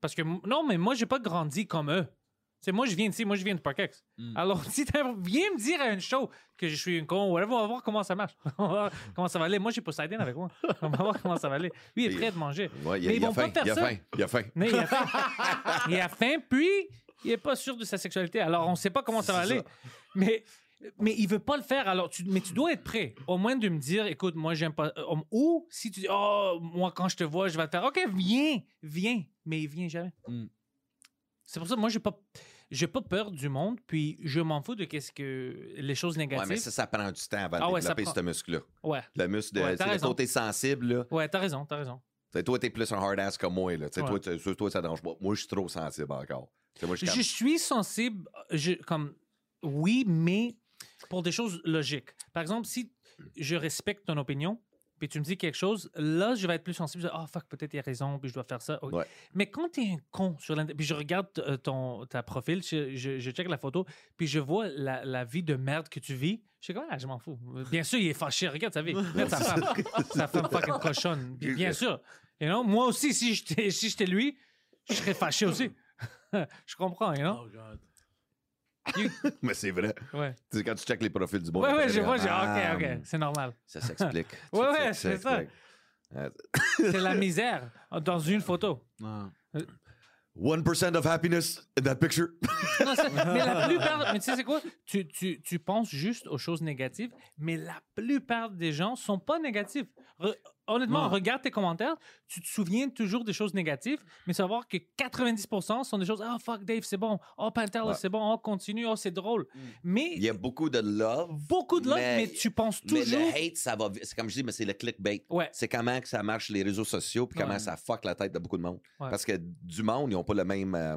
Parce que, non, mais moi, j'ai pas grandi comme eux. C'est moi, je viens d'ici, moi, je viens de Parkex. Mm. Alors, (laughs) si viens me dire à un show que je suis une con, whatever, on va voir comment ça marche. (laughs) on va voir comment ça va aller. Moi, j'ai Poseidon avec moi. (laughs) On va voir comment ça va aller. Lui, il est prêt à manger. Ouais, il, a- Mais il ils a vont pas faim, faire il a ça. faim, il a faim. Mais il a faim. il a faim, puis il est pas sûr de sa sexualité. Alors, on sait pas comment ça va aller. Mais, mais il veut pas le faire. Alors, tu, mais tu dois être prêt. Au moins de me dire, écoute, moi, j'aime pas. euh, Ou si tu dis, oh, moi, quand je te vois, je vais te faire, OK, viens, viens. Mais il vient jamais. Mm. C'est pour ça, moi, j'ai pas. J'ai pas peur du monde, puis je m'en fous de qu'est-ce que les choses Ouais, négatives. mais ça, ça prend du temps avant Ah de ouais, ça développer prend- ce muscle-là. Ouais, Le muscle, de, Ouais, c'est le côté sensible, là. ouais, t'as raison, t'as raison. Tu sais, toi, t'es plus un hard ass comme moi, là. Tu sais, Ouais. toi, tu- sur toi, ça dérange pas. Moi, je suis trop sensible encore. Moi, je suis Je suis sensible, je, comme oui, mais pour des choses logiques. Par exemple, si je respecte ton opinion, puis tu me dis quelque chose, là, je vais être plus sensible. Ah, fuck, peut-être il a raison, puis je dois faire ça. Ok. Ouais. Mais quand tu es un con sur l'Internet, puis je regarde euh, ton, ta profil, je, je, je check la photo, puis je vois la, la vie de merde que tu vis, je suis comme, ah, je m'en fous. Bien sûr, il est fâché, regarde sa vie. (laughs) Regarde sa femme. sa femme fucking cochonne. Puis Bien sûr. You know, moi aussi, si j'étais si j'étais lui, je serais fâché aussi. (laughs) je comprends, you know? Oh, God. (laughs) Mais c'est vrai. Ouais. Tu sais, quand tu checkes les profils du monde. Ouais, ouais, je vois, j'ai ah, OK, OK, c'est normal. Ça s'explique. (laughs) Ouais, ouais, c'est ça. (laughs) C'est la misère dans une photo. Non. 1% of happiness in that picture. Non, mais la plupart, mais tu sais c'est quoi? Tu, tu, tu penses juste aux choses négatives, mais la plupart des gens sont pas négatifs. Re- honnêtement, Ouais. regarde tes commentaires, tu te souviens toujours des choses négatives, mais savoir que 90% sont des choses, oh fuck Dave, c'est bon, oh Pantel, Ouais. c'est bon, oh continue, oh c'est drôle. Mais Il y a beaucoup de love. beaucoup de love, mais, tu penses Mais toujours. le hate, ça va. C'est comme je dis, mais c'est le clickbait. Ouais. C'est comment que ça marche les réseaux sociaux puis comment ça fuck la tête de beaucoup de monde. Parce que du monde, ils n'ont pas le même. euh,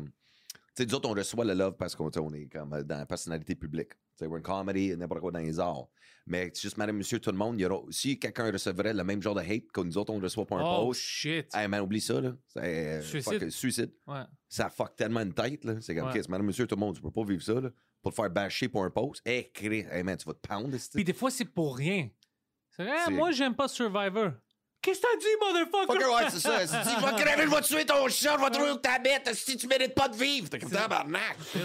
tu sais, nous autres, on reçoit le love parce qu'on est comme euh, dans la personnalité publique. We're in comedy, n'importe quoi dans les arts. Mais c'est juste madame, monsieur, tout le monde, y aura, si quelqu'un recevrait le même genre de hate que nous autres, on reçoit pour un Oh post, shit. hey man, oublie ça, là. C'est, euh, Suicide. fuck, suicide. Ouais. Ça fuck tellement une tête, là. C'est comme, Ouais. Madame, monsieur, tout le monde, tu peux pas vivre ça, là. Pour te faire bâcher pour un post. Hey, crée, hey man, tu vas te pound. Puis des fois, c'est pour rien. C'est vrai, moi, j'aime pas Survivor. Qu'est-ce que t'as dit, motherfucker? Fucker, ouais, c'est ça. Si je vais crever, je vais tuer ton chat, je vais trouver où t'habites, si tu mérites pas de vivre. T'es comme tabarnak. tu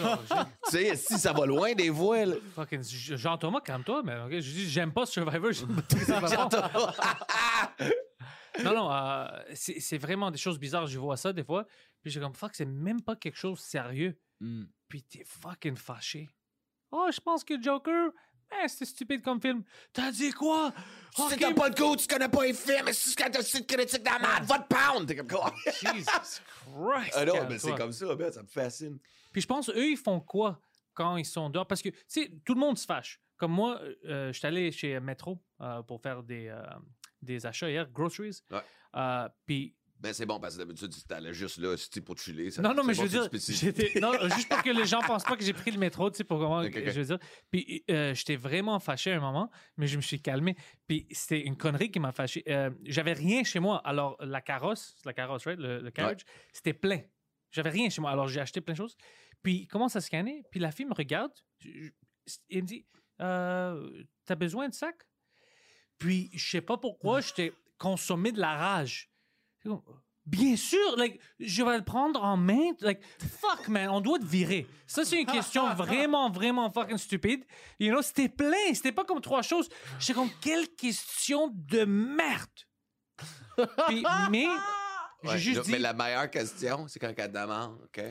sais, si ça va loin des fois, là. Fucking Jean-Thomas, calme-toi, mais ok, je dis, j'aime pas Survivor. pas (laughs) non, non, euh, c'est c'est vraiment des choses bizarres. Je vois ça des fois. Puis j'ai comme, fuck, c'est même pas quelque chose de sérieux. Mm. Puis t'es fucking fâché. Oh, je pense que Joker, eh, c'était stupide comme film. T'as dit quoi? Si Ok, t'as pas de goût, tu connais pas les films, mais si t'as une critique dans la merde, va te pound. T'es comme quoi? Jesus Christ. Ah non, mais c'est comme ça, ça me fascine. Puis je pense, eux, ils font quoi quand ils sont dehors? Parce que, tu sais, tout le monde se fâche. Comme moi, euh, je suis allé chez Metro euh, pour faire des, euh, des achats hier, groceries. Euh, puis, Ben, c'est bon, parce que d'habitude, tu t'allais juste là, pour te chiller. ça- non, non, mais bon, je veux dire, spécifique. j'étais- non, (laughs) juste pour que les gens pensent pas que j'ai pris le métro, tu sais, pour comment, je veux dire. Puis, euh, j'étais vraiment fâché à un moment, mais je me suis calmé. Puis, c'était une connerie qui m'a fâché. Euh, J'avais rien chez moi. Alors, la carrosse, c'est la carrosse, right? Le, le carriage, c'était plein. J'avais rien chez moi. Alors, j'ai acheté plein de choses. Puis, il commence à scanner. Puis, la fille me regarde. Elle me dit euh, T'as besoin de sac Puis, je sais pas pourquoi, j'étais consommé de la rage. Bien sûr, like, je vais le prendre en main. Like, fuck, man, on doit te virer. Ça, c'est une question (laughs) vraiment, vraiment fucking stupide. You know, c'était plein. C'était pas comme trois choses. J'étais comme, quelle question de merde. Puis, mais, j'ai Ouais, juste là, dit. Mais la meilleure question, c'est quand elle demande, OK?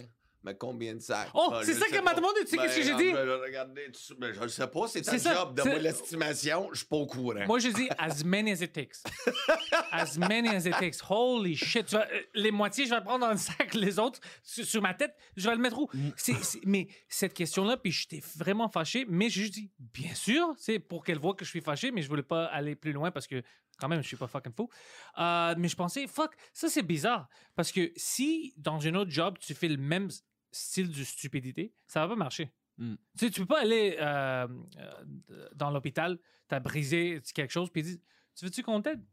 Mais combien de sacs? Oh, Ah, c'est je ça qu'elle m'a demandé. Tu sais qu'est-ce que j'ai Ben, dit? ben, regardez, tu- ben, je ne sais pas, c'est ta ça, job. Donne-moi l'estimation, je suis pas au courant. Moi, je dis as many as it takes. (laughs) As many as it takes. Holy shit. Vas- euh, les moitiés, je vais prendre dans le sac. (laughs) Les autres, sur, sur ma tête, je vais le mettre où? C'est- mais cette question-là, puis j'étais vraiment fâché. Mais juste dit, bien sûr, c'est pour qu'elle voit que je suis fâché, mais je voulais pas aller plus loin parce que quand même, je suis pas fucking fou. Euh, mais je pensais, fuck, ça c'est bizarre. Parce que si dans un autre job, tu fais le même style de stupidité, ça va pas marcher. Mm. Tu sais, tu peux pas aller euh, euh, dans l'hôpital, t'as brisé quelque chose, puis dis, tu veux-tu qu'on t'aide?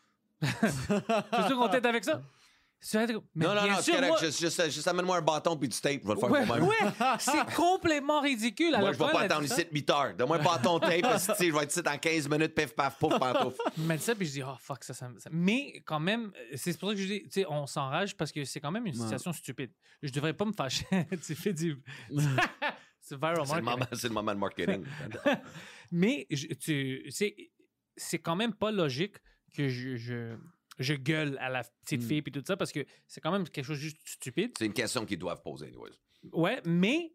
(laughs) tu veux-tu qu'on t'aide avec ça? (laughs) Mais non, non, non, c'est correct. moi- Juste, juste, juste amène-moi un bâton puis du tape, je vais le faire Ouais, moi-même. ouais, c'est complètement ridicule. Moi, Alors, je vais pas attendre ici ça. de 8 heures. Donne-moi un bâton tape, (laughs) je vais être ici dans 15 minutes, pif, paf, pouf, pantouf. Il m'a dit ça, puis je dis, oh fuck, ça, ça, me- ça- Mais quand même, c'est pour ça que je dis, tu sais, on s'enrage parce que c'est quand même une Ouais. situation stupide. Je devrais pas me fâcher. (laughs) tu fais du. (laughs) c'est viral C'est le, marketing. moment, c'est le moment de marketing. Mais je- tu sais, c'est quand même pas logique que je, je, je gueule à la petite Mm. fille puis tout ça parce que c'est quand même quelque chose de juste stupide. c'est une question qu'ils doivent poser, anyways. Ouais, mais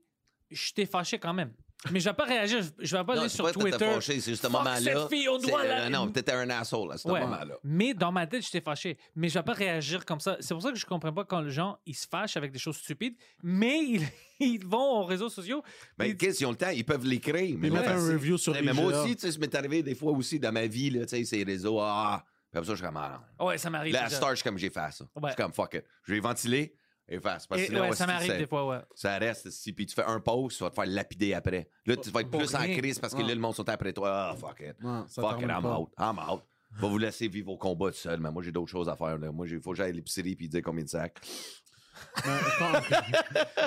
je t'ai fâché quand même. Mais je vais pas réagir, je- vais pas aller sur Twitter. fâché, c'est juste ce moment-là. cette fille, on doit c'est- la- euh, Non, t'étais un asshole à ce Ouais. moment-là. Mais dans ma tête, j'étais fâché. Mais je vais pas réagir comme ça. C'est pour ça que je comprends pas quand les gens ils se fâchent avec des choses stupides, mais ils, (laughs) ils vont aux réseaux sociaux. Ben, puis- qu'est-ce qu'ils ont le temps? Ils peuvent l'écrire. Ils mettent un c'est- review sur Mais moi aussi, tu sais, ça m'est arrivé des fois aussi dans ma vie, là, tu sais, ces réseaux. Ah, puis après ça, je suis comme, ah, non. Ouais, ça m'arrive. Là, à déjà. Star, je suis comme, j'ai fait ça. Ouais. Je suis comme, fuck it. Je vais ventiler, efface. Parce que Et- sinon, ouais, hostie, ça m'arrive des fois, ouais. Ça reste, si, puis tu fais un post, tu vas te faire lapider après. Là, tu vas être Pour plus en crise parce que Ouais. là, le monde sont après toi. Ah, fuck it. Ouais, ça fuck it, termine I'm pas. out. I'm out. Va vous laisser vivre vos combats tout seul, mais moi, j'ai d'autres choses à faire. Là. Moi, il faut que j'aille à l'épicerie puis dire combien de sacs.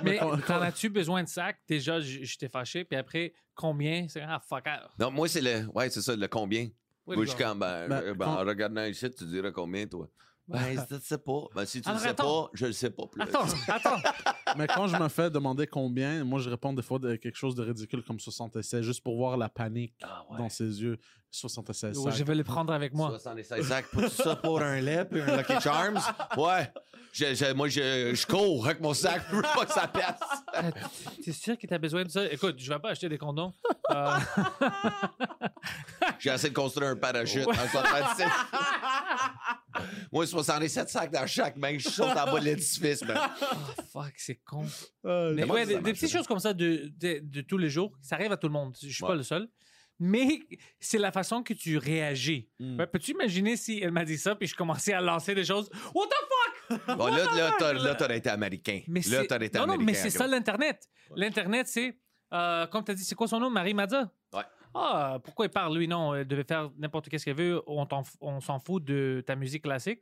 Mais t'en as-tu besoin de sac? Déjà, j- j'étais fâché. Puis après, combien? C'est ah, fuck out. Non, moi, c'est le. Ouais, c'est ça, le combien? Oui, moi, je suis comme, ben, Ben, euh, ben, quand- en regardant ici, tu dirais combien, toi? Ben, je ne sais pas. Ben, si tu ne sais attends. pas, je ne sais pas plus. Attends, attends. (laughs) mais quand je me fais demander combien, moi je réponds des fois de quelque chose de ridicule comme 76, juste pour voir la panique Ah ouais. dans ses yeux. 76 Ouais, sacs. je vais le prendre avec moi. 76 sacs, pour ça pour un lait puis un Lucky Charms? Ouais. Je- je- moi, je, je cours avec mon sac, je veux pas que ça pète. Euh, T'es sûr que t'as besoin de ça? Écoute, je vais pas acheter des condoms. Euh, (laughs) J'ai essayé de construire un parachute en 77. Moi, 67 sacs dans chaque main, je saute en bas de l'édifice. Ben. oh, fuck, c'est con. Euh, Mais ouais, des, petites choses comme ça de, de, de tous les jours, ça arrive à tout le monde. Je suis Ouais. pas le seul. Mais c'est la façon que tu réagis. Mm. Ouais, Peux-tu imaginer si elle m'a dit ça, puis je commençais à lancer des choses? What the fuck? Bon, là, là, (laughs) t'aurais été américain. Mais là, t'aurais été non, non, américain. mais c'est ça l'Internet. L'Internet, c'est, euh, comme tu as dit, c'est quoi son nom? Marie Mazza? Ouais. Ah, pourquoi il parle, lui? Non, elle devait faire n'importe qu'est-ce qu'elle veut. On, on s'en fout de ta musique classique.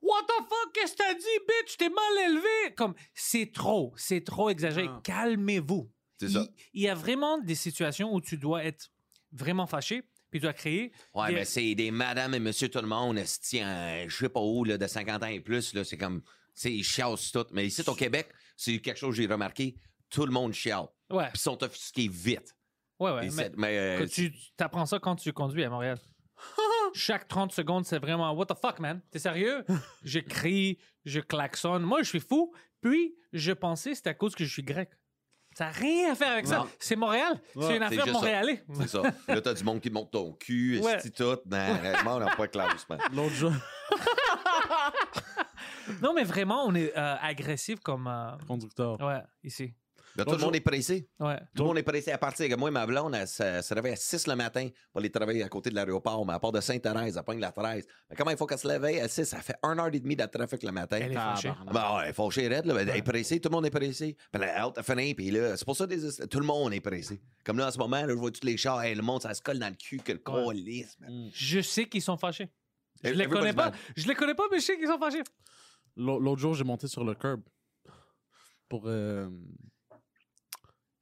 What the fuck? Qu'est-ce que t'as dit, bitch? T'es mal élevé. Comme, c'est trop. C'est trop exagéré. Ah. Calmez-vous. C'est ça. Il y a vraiment des situations où tu dois être vraiment fâché, puis tu dois créer. Ouais, des- mais c'est des madame et monsieur tout le monde, je sais pas où, là, de 50 ans et plus, là, c'est comme, c'est ils chialent tout. Mais ici, au Québec, c'est quelque chose que j'ai remarqué, tout le monde chiale. Ouais, Puis ils sont offusqués vite. ouais, ouais. Et mais- euh, tu apprends ça quand tu conduis à Montréal. (laughs) Chaque 30 secondes, c'est vraiment What the fuck, man? T'es sérieux? je crie, je klaxonne. Moi, je suis fou. Puis, je pensais que c'est à cause que je suis grec. Ça n'a rien à faire avec ça. C'est Montréal. Ouais, c'est une affaire montréalais. c'est ça. Là, t'as du monde qui te monte ton cul, Ouais. esti, tout. Non, vraiment, on n'a pas de classe, man. L'autre jour, (laughs) Non, mais vraiment, on est euh, agressif comme. euh, conducteur. Ouais, ici. Là, tout le monde est pressé. Ouais. Tout le monde est pressé à partir. Que moi, ma blonde, elle se, se réveille à 6 le matin pour aller travailler à côté de l'aéroport, mais à part de Sainte-Thérèse, elle pogne la 13. Mais comment il faut qu'elle se réveille à 6? Ça fait 1 heure et demie de trafic le matin. Elle est fâchée. Tabarnak. Ben ouais, elle est fâchée raide, là. Elle est pressée, tout le monde est pressé. Puis elle a hâte à finir, puis là, c'est pour ça des... tout le monde est pressé. Comme là, en ce moment, là, je vois tous les chars, hey, le monde, ça se colle dans le cul que le lisse, man. Je sais qu'ils sont fâchés. Je les connais pas. mad. Je les connais pas, mais je sais qu'ils sont fâchés. L'au- L'autre jour, j'ai monté sur le curb pour. euh,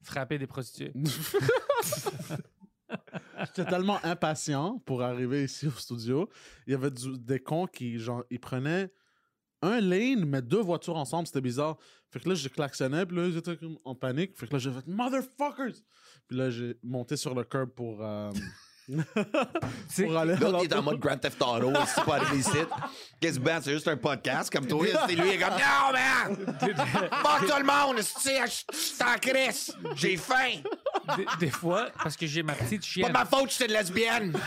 Frapper des prostituées. (laughs) J'étais tellement impatient pour arriver ici au studio. Il y avait du- des cons qui, genre, ils prenaient un lane, mais deux voitures ensemble. C'était bizarre. Fait que là, j'ai klaxonné, puis là, ils étaient comme en panique. Fait que là, j'ai fait Motherfuckers! Puis là, j'ai monté sur le curb pour. euh, (laughs) pour aller L'autre, il est en mode Grand Theft Auto, (laughs) c'est pas arrivé ici. Qu'est-ce que ben, c'est juste un podcast comme toi. C'est lui, il est comme Non, man! Fuck tout le monde! c'est- Je t'en crisse! J'ai faim! des, des fois, parce que j'ai ma petite Pas chienne. de ma faute, je suis une lesbienne! (laughs)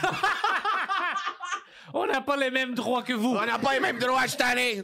On n'a pas les mêmes droits que vous. On n'a pas les mêmes droits, je tanné.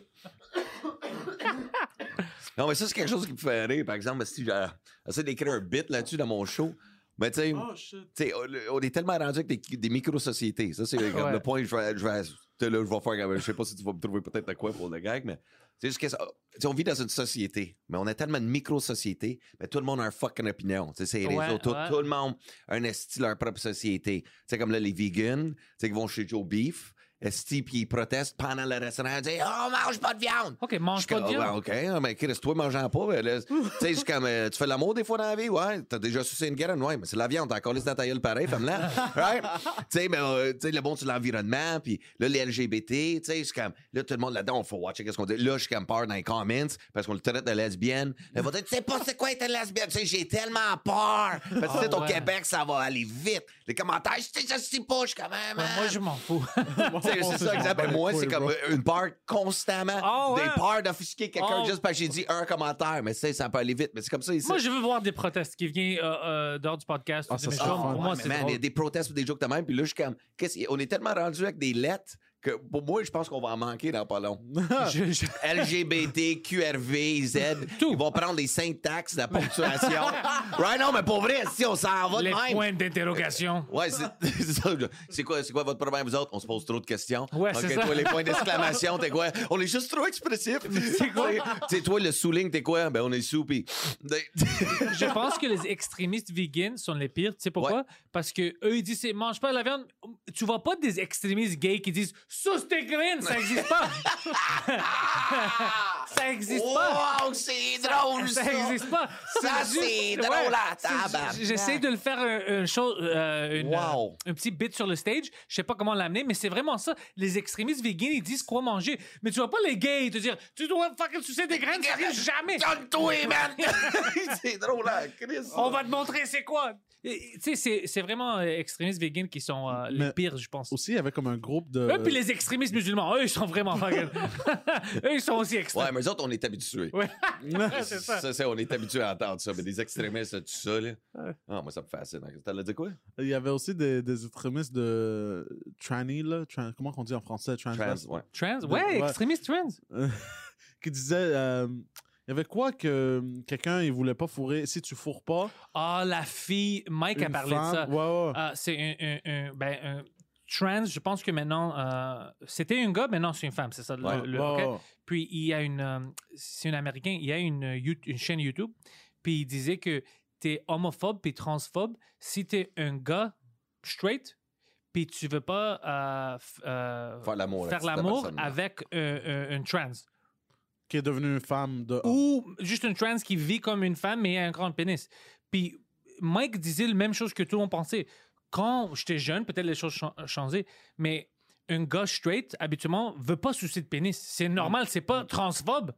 Non, mais ça, c'est quelque chose qui me fait rire. Par exemple, si j'essaie d'écrire un bit là-dessus dans mon show, mais tu sais, Oh sais, on on est tellement rendu avec des, des micro-sociétés. Ça, c'est Ouais. le point je vais, je vais, là, je vais faire. Je sais pas si tu vas me trouver peut-être de quoi pour le gag, mais c'est juste que ça- on vit dans une société, mais on a tellement de micro-sociétés, mais tout le monde a un fucking opinion. Tu sais, c'est les Ouais, réseaux, tout, ouais. tout le monde a un style, leur propre société. Tu sais, comme là, les vegans, tu sais, qui vont chez Joe Beef, esti, puis ils protestent pendant le restaurant, ils disent Oh, mange pas de viande! OK, mange Je pas de viande. Ah, OK, mais Chris, toi, mangeant pas. ben, tu sais, c'est comme, euh, tu fais l'amour des fois dans la vie, ouais. T'as déjà sucé une graine, ouais, mais c'est la viande, t'as encore laissé dans ta gueule pareil, femme-là. (laughs) right? Tu sais, mais, euh, tu sais, le bon sur l'environnement, puis là, les LGBT, tu sais, c'est comme, là, tout le monde là-dedans, on faut watcher qu'est-ce qu'on dit. Là, je suis comme peur dans les comments, parce qu'on le traite de lesbienne. Là, vont dire, tu sais pas c'est quoi être lesbienne, tu sais, j'ai tellement peur. Parce que, tu sais, Ah, au ouais. Québec, ça va aller vite. Les commentaires, je sais, je sais pas, je suis quand même. Ouais, Moi, je m'en fous. (laughs) C'est ça, exactement. Moi, c'est comme une peur constamment. Ah ouais. Des peurs d'offusquer quelqu'un Oh. juste parce que j'ai dit un commentaire. Mais sais, ça peut aller vite. Mais c'est comme ça ici. Moi, je veux voir des protestes qui viennent euh, euh, dehors du podcast. Ah, ça fun. Pour moi, Ouais, c'est mais man, il y a des protestes ou des jokes de même. Puis là, je suis comme. on est tellement rendu avec des lettres que pour moi, je pense qu'on va en manquer dans pas long. (laughs) Je- je- LGBT, QRV, Z. Tout. Ils vont prendre des syntaxes la ponctuation. (laughs) right? Non, mais pour vrai, si on s'en va de les même. points d'interrogation. Ouais, c'est (laughs) c'est ça. C'est quoi, quoi votre problème, vous autres? On se pose trop de questions. Ouais, c'est ça. toi, les points d'exclamation, t'es quoi? On est juste trop expressifs. C'est quoi? Tu sais, toi, le souligne, t'es quoi? Ben, on est sous, pis... Je pense que les extrémistes vegans sont les pires. Tu sais pourquoi? Parce que eux, ils disent mange pas de la viande. Tu vois pas des extrémistes gays qui disent suce tes graines, ça existe pas. (laughs) ça existe pas. Wow, c'est drôle, ça! Ça existe pas. Ça, c'est drôle à c'est- tabarnak. J'essaie de le faire un, un show, euh, une, Wow. euh, un petit bit sur le stage. Je sais pas comment l'amener, mais c'est vraiment ça. Les extrémistes vegans, ils disent quoi manger. Mais tu vois pas les gays te dire tu dois fucking sucer des graines, ça arrive jamais. Donne-toi, (laughs) man! (laughs) c'est drôle, là, Chris. On va te montrer c'est quoi. Tu sais, c'est- c'est vraiment euh, extrémistes vegans qui sont euh, les Mais- pires, je pense. Aussi, il y avait comme un groupe de. Eux, puis les extrémistes musulmans, eux, ils sont vraiment fucking. (laughs) eux, ils sont aussi Ouais, extrêmes. mais eux autres, on est habitués. Ouais. (laughs) c'est ça. Ça, c'est- on est habitués à entendre ça. Mais des extrémistes, tout ça, là. Ah, moi, ça me fascine. T'as dit quoi? Il y avait aussi des, des extrémistes de tranny, là. tran- comment on dit en français? Trans. Trans, ouais. Trans? Ouais, ouais. extrémistes trans. (laughs) qui disaient euh, Il y avait quoi que hum, quelqu'un, il voulait pas fourrer. Si tu fourres pas. Ah, la fille, Mike a parlé de ça. Ouais, ouais. Ah, c'est un, un- un- ben, un trans, je pense que maintenant, euh, c'était un gars, maintenant c'est une femme, c'est ça. le- Ouais. le-. Puis il y a une, euh, c'est un Américain, il y a une, euh, une chaîne YouTube, puis il disait que t'es homophobe puis transphobe si t'es un gars straight, puis tu veux pas euh, euh, Faire l'amour. faire avec cette l'amour personne-là. avec un, un- un trans. Qui est devenue une femme de. Ou juste une trans qui vit comme une femme mais a un grand pénis. Puis Mike disait la même chose que tout le monde pensait. Quand j'étais jeune, peut-être les choses ont changé, mais un gars straight, habituellement, veut pas sucer de pénis. C'est normal, c'est pas transphobe.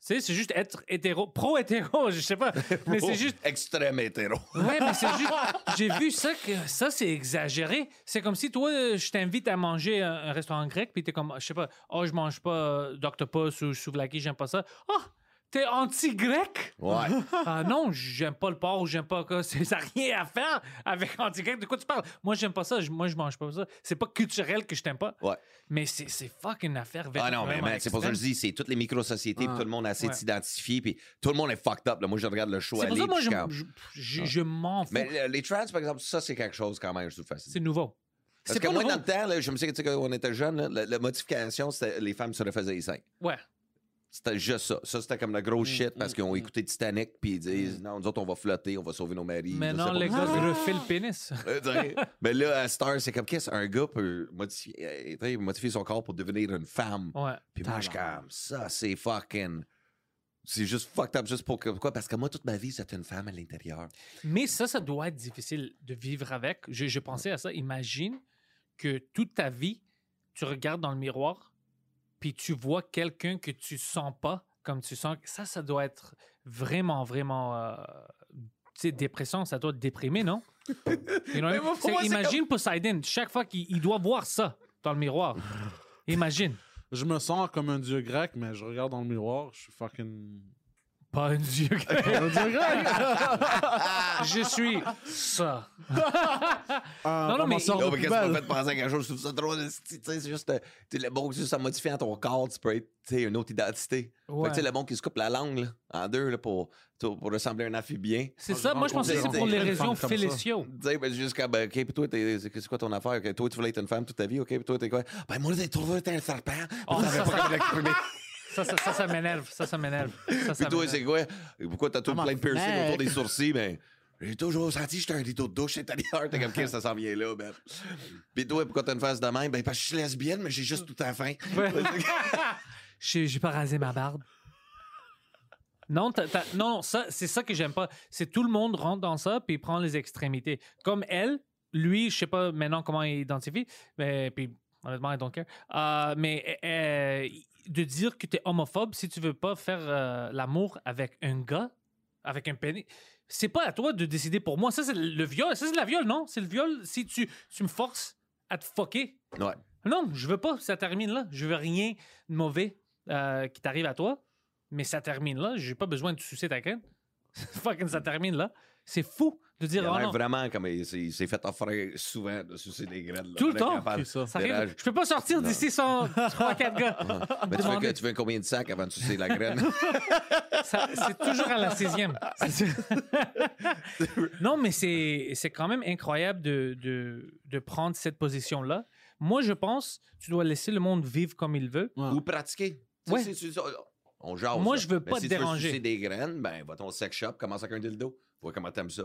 C'est juste être hétéro, pro-hétéro, (laughs) je sais pas. (laughs) Mais c'est juste Extrême hétéro. (laughs) Ouais, mais c'est juste. J'ai vu ça, que ça, c'est exagéré. C'est comme si toi, je t'invite à manger un, un restaurant grec, puis t'es comme, je sais pas, oh, je mange pas euh, d'octopus ou souvlaki, j'aime pas ça. Oh, t'es anti-grec? Ouais. (laughs) Ah non, j'aime pas le porc ou j'aime pas. C'est- Ça n'a rien à faire avec anti-grec. De quoi tu parles? Moi, j'aime pas ça. Moi, je mange pas ça. C'est pas culturel que je t'aime pas. Ouais. Mais c'est c'est fucking affaire. Ah non, mais man, c'est pour ça que je dis, c'est toutes les micro-sociétés, Ah. tout le monde essaie de s'identifier, puis tout le monde est fucked up. Là. Moi, je regarde le show C'est pour aller, ça que moi, je, je comme- je, m'en fous. Mais euh, les trans, par exemple, ça, c'est quelque chose quand même, je trouve facile. C'est nouveau. Parce C'est que moi, nouveau. dans le temps, là, je me souviens que tu sais, quand on était la, la modification, c'était les femmes se refaisaient les seins. Ouais. C'était juste ça. Ça, c'était comme la Mm, grosse shit parce qu'ils ont écouté Titanic, puis ils disent non, nous autres, on va flotter, on va sauver nos maris. sais pas. les gars refait le pénis. (laughs) Mais là, à Star, c'est comme qu'est-ce un gars peut modifier, euh, modifier son corps pour devenir une femme. Ouais. Puis moi, je suis comme ça, c'est fucking. C'est juste fucked up, juste pour que- pourquoi? Parce que moi, toute ma vie, c'était une femme à l'intérieur. Mais ça, ça doit être difficile de vivre avec. Je, je pensais à ça. Imagine que toute ta vie, tu regardes dans le miroir, puis tu vois quelqu'un que tu sens pas comme tu sens. Ça, ça doit être vraiment, vraiment. euh, tu sais, dépression, ça doit te déprimer, non? You know moi, pour moi, imagine Poseidon, chaque fois qu'il il doit voir ça dans le miroir. Imagine. Je me sens comme un dieu grec, mais je regarde dans le miroir, je suis fucking. Pas un dieu. Un dieu grec! (laughs) je suis ça. (laughs) Ah, Non, non, mais- Non, mais qu'est-ce poubelle. fait penser à quelque chose? Je trouve ça drôle. Tu sais, c'est juste. euh, tu sais, le bon, juste en modifiant ton corps, tu peux être tu sais, une autre identité. Fait Ouais. que, tu sais, le bon qui se coupe la langue là, en deux là, pour, pour ressembler à un amphibien. C'est ça, moi je pensais que c'est pour les raisons ça. féliciaux. Tu sais, ben, juste comme, ben, OK, puis toi, t'es- c'est quoi ton affaire? OK, toi, tu voulais être une femme toute ta vie, OK, puis toi, t'es quoi? Ben, moi, j'ai trouvé t'es un serpent. Oh, ça, ça- l'exprimer. Ça, ça, ça, ça m'énerve. Ça, ça m'énerve. Puis toi, c'est quoi? Pourquoi t'as tout Ah, plein de piercing mec. autour des sourcils? Ben, j'ai toujours senti que j'étais un rideau de douche intérieur. T'es comme, ça s'en vient là, ben? Puis toi, pourquoi t'as une face de même? Ben, parce que je suis lesbienne, mais j'ai juste tout à. Ouais. (laughs) J'ai pas rasé ma barbe. Non, non, ça, c'est ça que j'aime pas. C'est tout le monde rentre dans ça puis prend les extrémités. Comme elle, lui, je sais pas maintenant comment il identifie, mais puis honnêtement, I don't care. Euh, mais euh, de dire que tu es homophobe si tu veux pas faire euh, l'amour avec un gars, avec un pénis, c'est pas à toi de décider pour moi. Ça, c'est le viol. Ça, c'est la viol, non? C'est le viol si tu, tu me forces à te fucker. Ouais. Non, je veux pas. Ça termine là. Je veux rien de mauvais euh, qui t'arrive à toi. Mais ça termine là. J'ai pas besoin de sucer ta graine. (laughs) Fucking ça termine là. C'est fou de Il dire a oh l'air non. vraiment comme il s'est il s'est fait offrir souvent de sucer des graines. là. Tout le temps. ça. Ça arrive. Je peux pas sortir d'ici sans (laughs) 3-4 gars. (laughs) Mais tu veux, tu veux combien de sacs avant de sucer la graine? (laughs) C'est toujours à la 16e. non, mais c'est c'est quand même incroyable de, de, de prendre cette position-là. Moi, je pense tu dois laisser le monde vivre comme il veut. Ouais. Ou pratiquer. Ouais. on jase. Moi, je veux Mais pas si te tu veux déranger. sucer des graines, ben, va ton sex shop, commence avec un dildo. Vois comment t'aimes ça.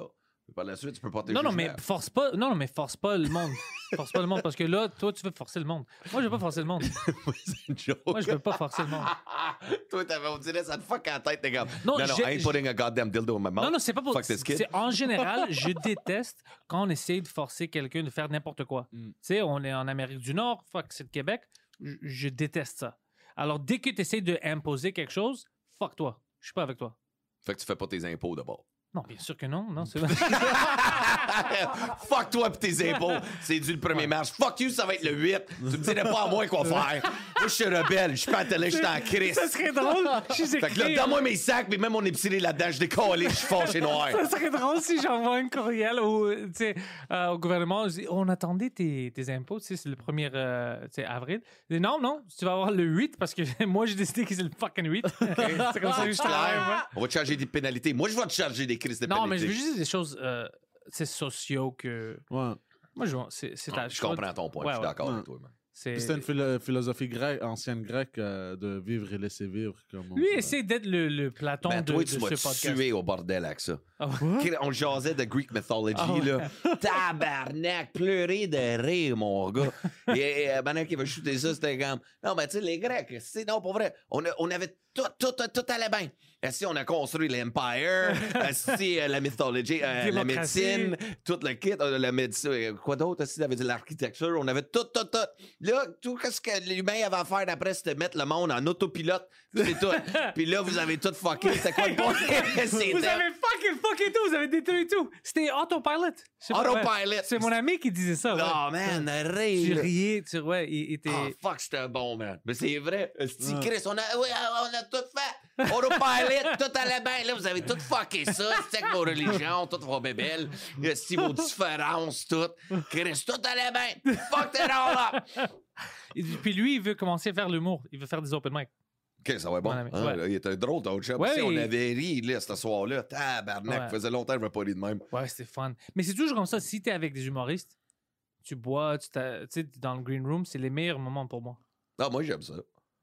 Par la suite, tu peux porter Non, non, mais force pas. Non, mais force pas le monde. force pas le monde parce que là, toi, tu veux forcer le monde. Moi, je veux pas forcer le monde. (laughs) c'est une joke. Moi, je veux pas forcer le monde. (laughs) Toi, t'avais, on dirait, ça te fuck en tête, t'es comme. Non, Non, non, j'ai- I ain't putting a goddamn dildo in my mouth. Non, non, c'est pas pour. Fuck this kid. C'est en général, (laughs) je déteste quand on essaye de forcer quelqu'un de faire n'importe quoi. Mm. Tu sais, on est en Amérique du Nord, fuck, c'est le Québec. Je, je déteste ça. Alors, dès que tu essaies d'imposer quelque chose, fuck toi. Je suis pas avec toi. Fait que tu fais pas tes impôts d'abord. Non, bien sûr que non. non c'est... (laughs) Fuck toi pis tes impôts. C'est dû le 1er mars. Fuck you, ça va être le 8. Tu me dirais pas à moi quoi faire. Moi, je suis rebelle. Je suis pas à télé, je suis en crise. ça serait drôle. Je suis Fait que là, donne-moi mes sacs, mais même mon épicerie là-dedans, je décolle, je suis fâché noir. Ça serait drôle si j'envoie un courriel au, euh, au gouvernement. Je dis, on attendait tes, tes impôts, tu sais, c'est le 1er euh, avril. Je dis, non, non, tu vas avoir le 8 parce que (laughs) moi, j'ai décidé que c'est le fucking 8. (laughs) c'est comme ça que je travaille. On va te charger des pénalités. Moi, je vais te charger des crises de Non, mais je veux juste des choses euh, c'est sociaux que. Ouais. Moi, je c'est c'est ta- Je comprends ton point. Ouais, je suis ouais. d'accord Ouais. avec toi. man. C'est- C'était une philo- philosophie grecque, ancienne grecque euh, de vivre et laisser vivre. Comme on Lui, dit. essaie d'être le, le Platon Ben, de, toi, de tu ce m'as podcast. tué au bordel avec ça. Ah ouais? On jasait de Greek mythology, Ah ouais. là. (laughs) Tabarnak, pleurer de rire, mon gars. (laughs) Et, et euh, maintenant qu'il va shooter ça, c'était comme. Non, mais tu sais, les Grecs, c'est non, pour vrai. On, a- on avait tout, tout, tout, tout allait bien. Si on a construit l'Empire, (laughs) si la mythologie, euh, la médecine, tout le kit, euh, la médecine, euh, quoi d'autre? Si avait dit l'architecture, on avait tout, tout, tout. Là, tout ce que l'humain avait à faire d'après, c'était mettre le monde en autopilote. C'est tout. (laughs) Puis là, vous avez tout fucké. C'était quoi le point? (laughs) Vous avez fucking fucké tout, vous avez détruit tout. C'était autopilot. Autopilot. C'est mon ami qui disait ça. Oh man, Tu rire. riais, tu ouais, il était. Oh fuck, c'était bon, man. Mais c'est vrai. Chris, on a, on a tout fait. Autopilot, tout allait bien. Là, vous avez tout fucké ça. C'est que vos religions, toutes vos bébelles. Si vos différences, toutes. Chris, tout allait bien. Fuck it all up. Et puis lui, il veut commencer à faire l'humour. Il veut faire des open mic. OK, ça va être bon. Hein, ouais. là, il était drôle, ton chum. Ouais, si on avait ri, là, ce soir-là, tabarnak, Ouais. faisait longtemps que je me pas ri de même. Ouais, c'était fun. Mais c'est toujours comme ça. Si t'es avec des humoristes, tu bois, tu t'as- tu sais, dans le green room, c'est les meilleurs moments pour moi. Ah, moi, j'aime ça.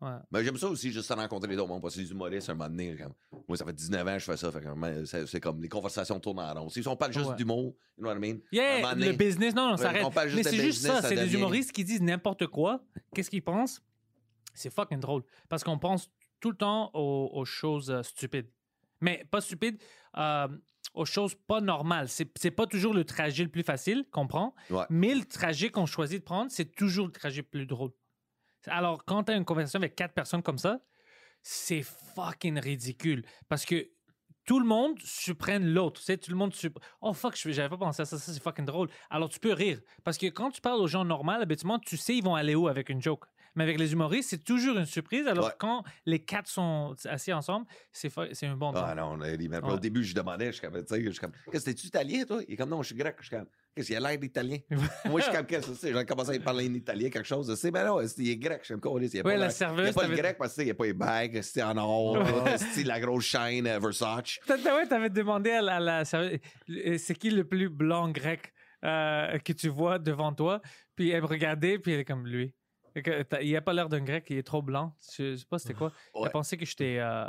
Ouais. Mais j'aime ça aussi, juste à rencontrer les autres mondes, parce que les humoristes, un moment donné, comme- moi, ça fait 19 ans que je fais ça, fait que, man, c'est comme les conversations tournent en rond. Si on parle juste Ouais. d'humour, you know what I mean? Yeah, moment le donné- business, non, non, ça Ouais, arrête. on juste Mais c'est juste ça, ça c'est des devient- humoristes qui disent n'importe quoi. Qu'est-ce qu'ils pensent? C'est fucking drôle. Parce qu'on pense tout le temps aux, aux choses euh, stupides. Mais pas stupides, euh, aux choses pas normales. C'est c'est pas toujours le trajet le plus facile qu'on prend, Ouais. mais le trajet qu'on choisit de prendre, c'est toujours le trajet le plus drôle. Alors, quand tu as une conversation avec quatre personnes comme ça, c'est fucking ridicule. Parce que tout le monde supprenne l'autre. Tu sais, tout le monde sup- Oh fuck, j'avais pas pensé à ça, ça c'est fucking drôle. Alors tu peux rire. Parce que quand tu parles aux gens normaux, habituellement, tu sais ils vont aller où avec une joke? Mais avec les humoristes, c'est toujours une surprise. Alors Ouais. quand les quatre sont assis ensemble, c'est c'est un bon temps. Ah non. Puis Ouais. Au début, je demandais, je suis comme, tu sais, qu'est-ce que t'es-tu italien, toi? Il est comme, non, je suis grec. Je suis comme, qu'est-ce qu'il a l'air d'italien? (laughs) Moi, je suis comme, qu'est-ce que c'est? J'ai commencé à parler en italien, quelque chose. C'est, ben non, c'est- il est grec? Je suis comme, quoi, il a pas la serveuse, Il n'y a pas le grec parce qu'il n'y a pas les bagues, c'était en or, c'était la grosse chaîne euh, Versace? Ouais, t'avais demandé à la, à la serveuse, euh, c'est qui le plus blanc grec euh, que tu vois devant toi, puis elle me regardait, puis elle est comme lui. Il a pas l'air d'un grec, il est trop blanc. Je sais pas c'était quoi. Ouais. Elle pensait que j'étais euh,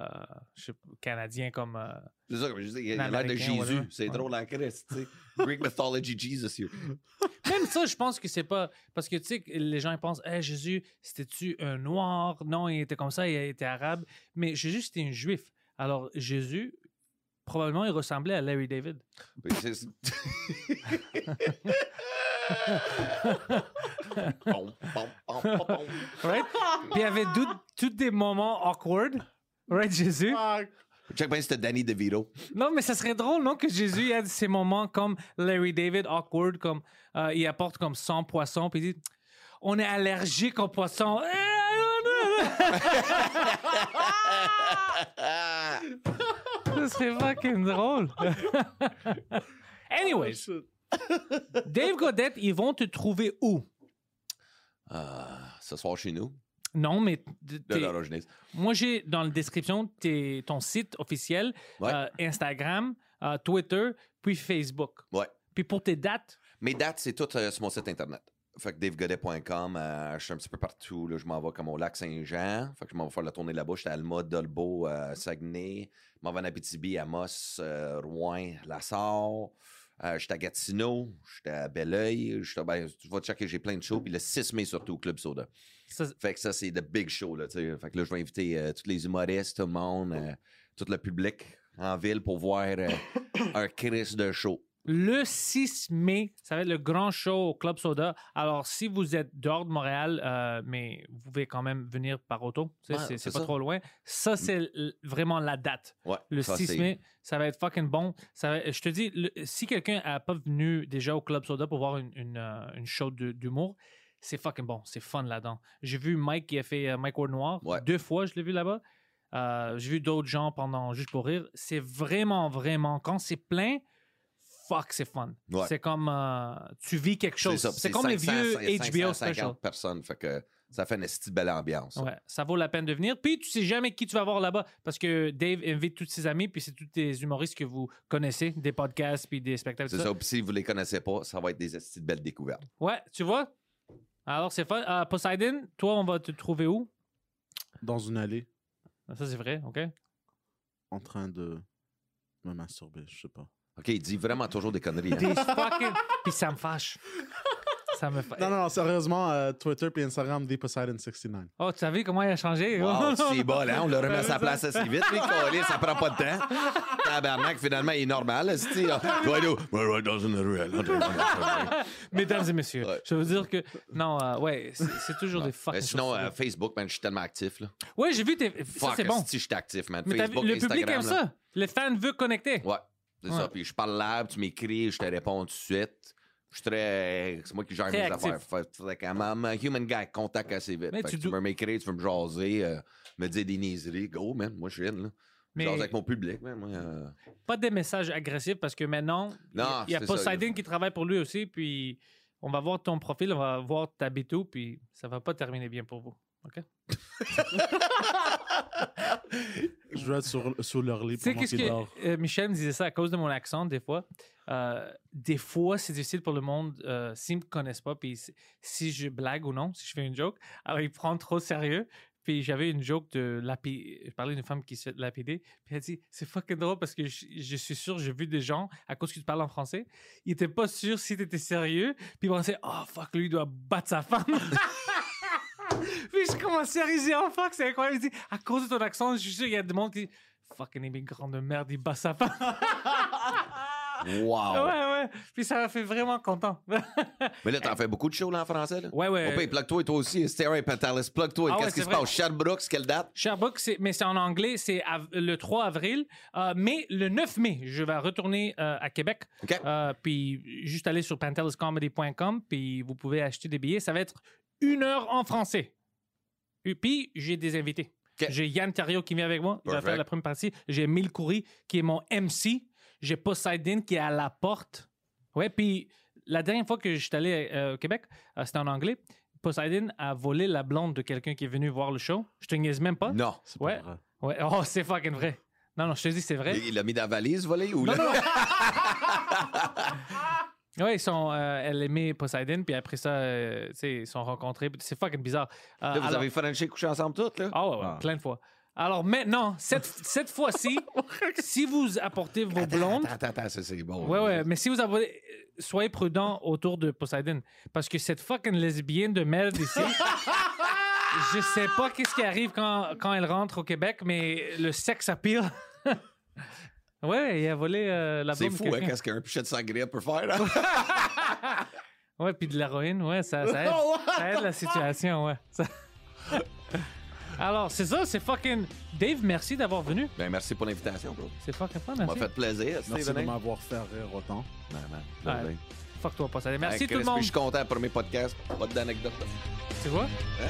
canadien comme. euh, C'est ça, comme je dis, il a l'air de Jésus. C'est Ouais. drôle en Christ, tu sais. Greek mythology Jesus here. (laughs) Même ça, je pense que c'est pas. Parce que tu sais, les gens ils pensent, hey, Jésus, c'était-tu un noir? Non, il était comme ça, il était arabe. Mais Jésus, c'était un juif. Alors, Jésus, probablement, il ressemblait à Larry David. (laughs) (laughs) (laughs) Right? Puis il y avait tous des moments awkward. Right, Jésus? Check bien, c'était Danny DeVito. Non, mais ça serait drôle, non, que Jésus ait ces moments comme Larry David, awkward, comme euh, il apporte comme 100 poissons, puis il dit On est allergique aux poissons. Eh! (laughs) Ça serait fucking drôle. Anyways, (laughs) Dave Godette, ils vont te trouver où? Ah, ce soir chez nous, Non, mais de moi, j'ai dans la description tes- ton site officiel, Ouais. euh, Instagram, euh, Twitter, puis Facebook. Ouais. Puis pour tes dates, Mes dates, c'est tout euh, sur mon site internet. Fait que davegodet.com, euh, je suis un petit peu partout. Là, je m'en vais comme au lac Saint-Jean. Fait que je m'en vais faire la tournée là-bas. J'étais à Alma, Dolbeau, euh, Saguenay. Je m'en vais en Abitibi, Amos, euh, Rouen, Lassar. Euh, j'étais à Gatineau. J'étais à Belleuil. J'étais, ben, tu vas checker, j'ai plein de shows. Puis le 6 mai, surtout, au Club Soda. ça, Fait que ça, c'est the big show. Là, tu sais. fait que là, je vais inviter euh, tous les humoristes, tout le monde, euh, tout le public en ville pour voir euh, (coughs) un Chris de show. Le 6 mai, ça va être le grand show au Club Soda. Alors, si vous êtes dehors de Montréal, euh, mais vous pouvez quand même venir par auto, tu sais, Ouais, c'est c'est c'est pas ça. trop loin. Ça, c'est l- vraiment la date. Ouais, Le ça, 6 c'est- mai, ça va être fucking bon. Ça va- je te dis, le- si quelqu'un n'a pas venu déjà au Club Soda pour voir une, une, euh, une show d'humour, c'est fucking bon. C'est fun là-dedans. J'ai vu Mike qui a fait euh, Mike Ward Noir. Ouais. Deux fois, je l'ai vu là-bas. Euh, J'ai vu d'autres gens pendant Juste pour rire. C'est vraiment, vraiment, quand c'est plein, fuck, c'est fun. Ouais. C'est comme, euh, tu vis quelque chose. ça, C'est comme les 500, vieux il y a HBO 550 special. personnes, fait que ça fait une petite belle ambiance. Ouais, ça vaut la peine de venir. Puis tu sais jamais qui tu vas voir là-bas parce que Dave invite tous ses amis, puis c'est tous des humoristes que vous connaissez, des podcasts, puis des spectacles. C'est ça. Puis si vous les connaissez pas, ça va être des petites belles découvertes. Ouais, tu vois? Alors c'est fun. Euh, Poseidon, toi, on va te trouver où? Dans une allée, Ça, c'est vrai, OK? en train de me masturber, je sais pas. OK, il dit vraiment toujours des conneries. hein. Des fucking... Puis ça me fâche. Ça me fâche. Non, non, non, sérieusement, euh, Twitter et Instagram, DPoseidon69. Oh, tu as vu comment il a changé? Wow, (laughs) c'est bol, hein? On l'a remis à sa place assez vite, lui, collé, ça prend pas de temps. Tabarnak, finalement, il est normal, là, c'est-tu? (laughs) Ouais, nous, ouais, ouais, dans une ruelle. Mesdames et messieurs, Ouais. je veux dire que... Non, euh, ouais, c'est toujours des fucking Mais sinon, euh, Facebook, man, je suis tellement actif, là. Ouais, j'ai vu tes... Ça, Fuck, c'est bon. si je suis actif, man. Mais Facebook, le public Instagram, aime là. ça. Le fan veut connecter. Ouais, c'est Ouais. ça. Puis je parle là, tu m'écris, je te réponds tout de suite. Je suis très. C'est moi qui gère Très mes actif. affaires. Fait, fait que I'm I'm a human guy, contact assez vite. Mais Fait tu que tu veux m'écrire, tu veux me jaser, euh, me dire des niaiseries. Go, man. Moi, je suis in, là. Mais- avec mon public, man. Moi, euh, Pas des messages agressifs parce que maintenant, il y a- a. Poseidon qui travaille pour lui aussi, puis on va voir ton profil, on va voir ta bitou, puis ça va pas terminer bien pour vous. OK? Je dois être sur, sur leur lit pendant qu'est-ce que euh, Michel me disait ça à cause de mon accent, des fois. Euh, des fois, c'est difficile pour le monde euh, s'ils me connaissent pas, puis si- je blague ou non, si je fais une joke, alors ils prennent trop sérieux. Puis j'avais une joke de lapider. Je parlais d'une femme qui se fait lapider. Puis elle dit C'est fucking drôle parce que je, je suis sûr, j'ai vu des gens, à cause que tu parles en français, ils étaient pas sûrs si tu étais sérieux. Puis ils pensaient Oh fuck, lui, il doit battre sa femme. (laughs) (laughs) je commençais à riser en fuck, c'est incroyable. Il dit À cause de ton accent, je suis sûr qu'il y a des monde qui. Fucking immigrant de merde, il bat sa femme. (laughs) Wow. Ouais, ouais. Puis ça m'a fait vraiment content. (laughs) Mais là, t'en fais beaucoup de shows, là, en français, là? ouais, ouais. Peut, plug-toi, toi aussi. Stereo Pentalis, plug-toi. Ah ouais, Qu'est-ce qui se passe? Sherbrooke, quelle date? Sherbrooke, c'est- mais c'est en anglais, c'est av- le 3 avril. Euh, mais le 9 mai, je vais retourner euh, à Québec. OK. Euh, puis juste aller sur panteliscomedy.com, puis vous pouvez acheter des billets. Ça va être une heure en français. Et puis, j'ai des invités. J'ai Yann Terrio qui vient avec moi. Il va faire la première partie. J'ai Emile Coury qui est mon MC. J'ai Poseidon qui est à la porte. Ouais, puis la dernière fois que j'étais allé euh, au Québec, euh, c'était en anglais. Poseidon a volé la blonde de quelqu'un qui est venu voir le show. Je te niaise même pas. Non. C'est pas Ouais. vrai. Ouais. Oh, c'est fucking vrai. Non, non, je te dis, c'est vrai. Il l'a mis dans la valise, volé, ou Non, là? non. (laughs) Ouais, ils sont, euh, elle aimait Poseidon, puis après ça, euh, tu sais, ils sont rencontrés. C'est fucking bizarre. Euh, Là, vous alors- avez Frenché couché ensemble toutes, là? Ah ouais, ouais, Ah. plein de fois. Alors maintenant, cette, (laughs) cette fois-ci, si vous apportez vos blondes, Attends, attends, attends, ça, c'est bon. ouais, ouais, mais si vous avez, soyez prudents autour de Poseidon, parce que cette fucking lesbienne de merde ici, (laughs) je sais pas qu'est-ce qui arrive quand, quand elle rentre au Québec, mais le sexe appeal. (laughs) ouais, il a volé euh, la C'est blonde de fou, hein, qu'est-ce qu'un pichet de sangria peut faire, là? (laughs) Ouais, puis de l'héroïne, ouais, ça, ça, aide, (laughs) ça aide la situation, ouais. Ça- (laughs) Alors, c'est ça, c'est fucking. Dave, merci d'avoir venu. ben, merci pour l'invitation, bro. C'est fucking fun, Ça m'a merci. fait plaisir, Merci de Steven. m'avoir fait rire autant. Ben, ben, Ouais. ben. Fuck toi, pas ça. Merci tout le monde. Je suis content, premier podcast, pas d'anecdote. là. Tu vois? Hein?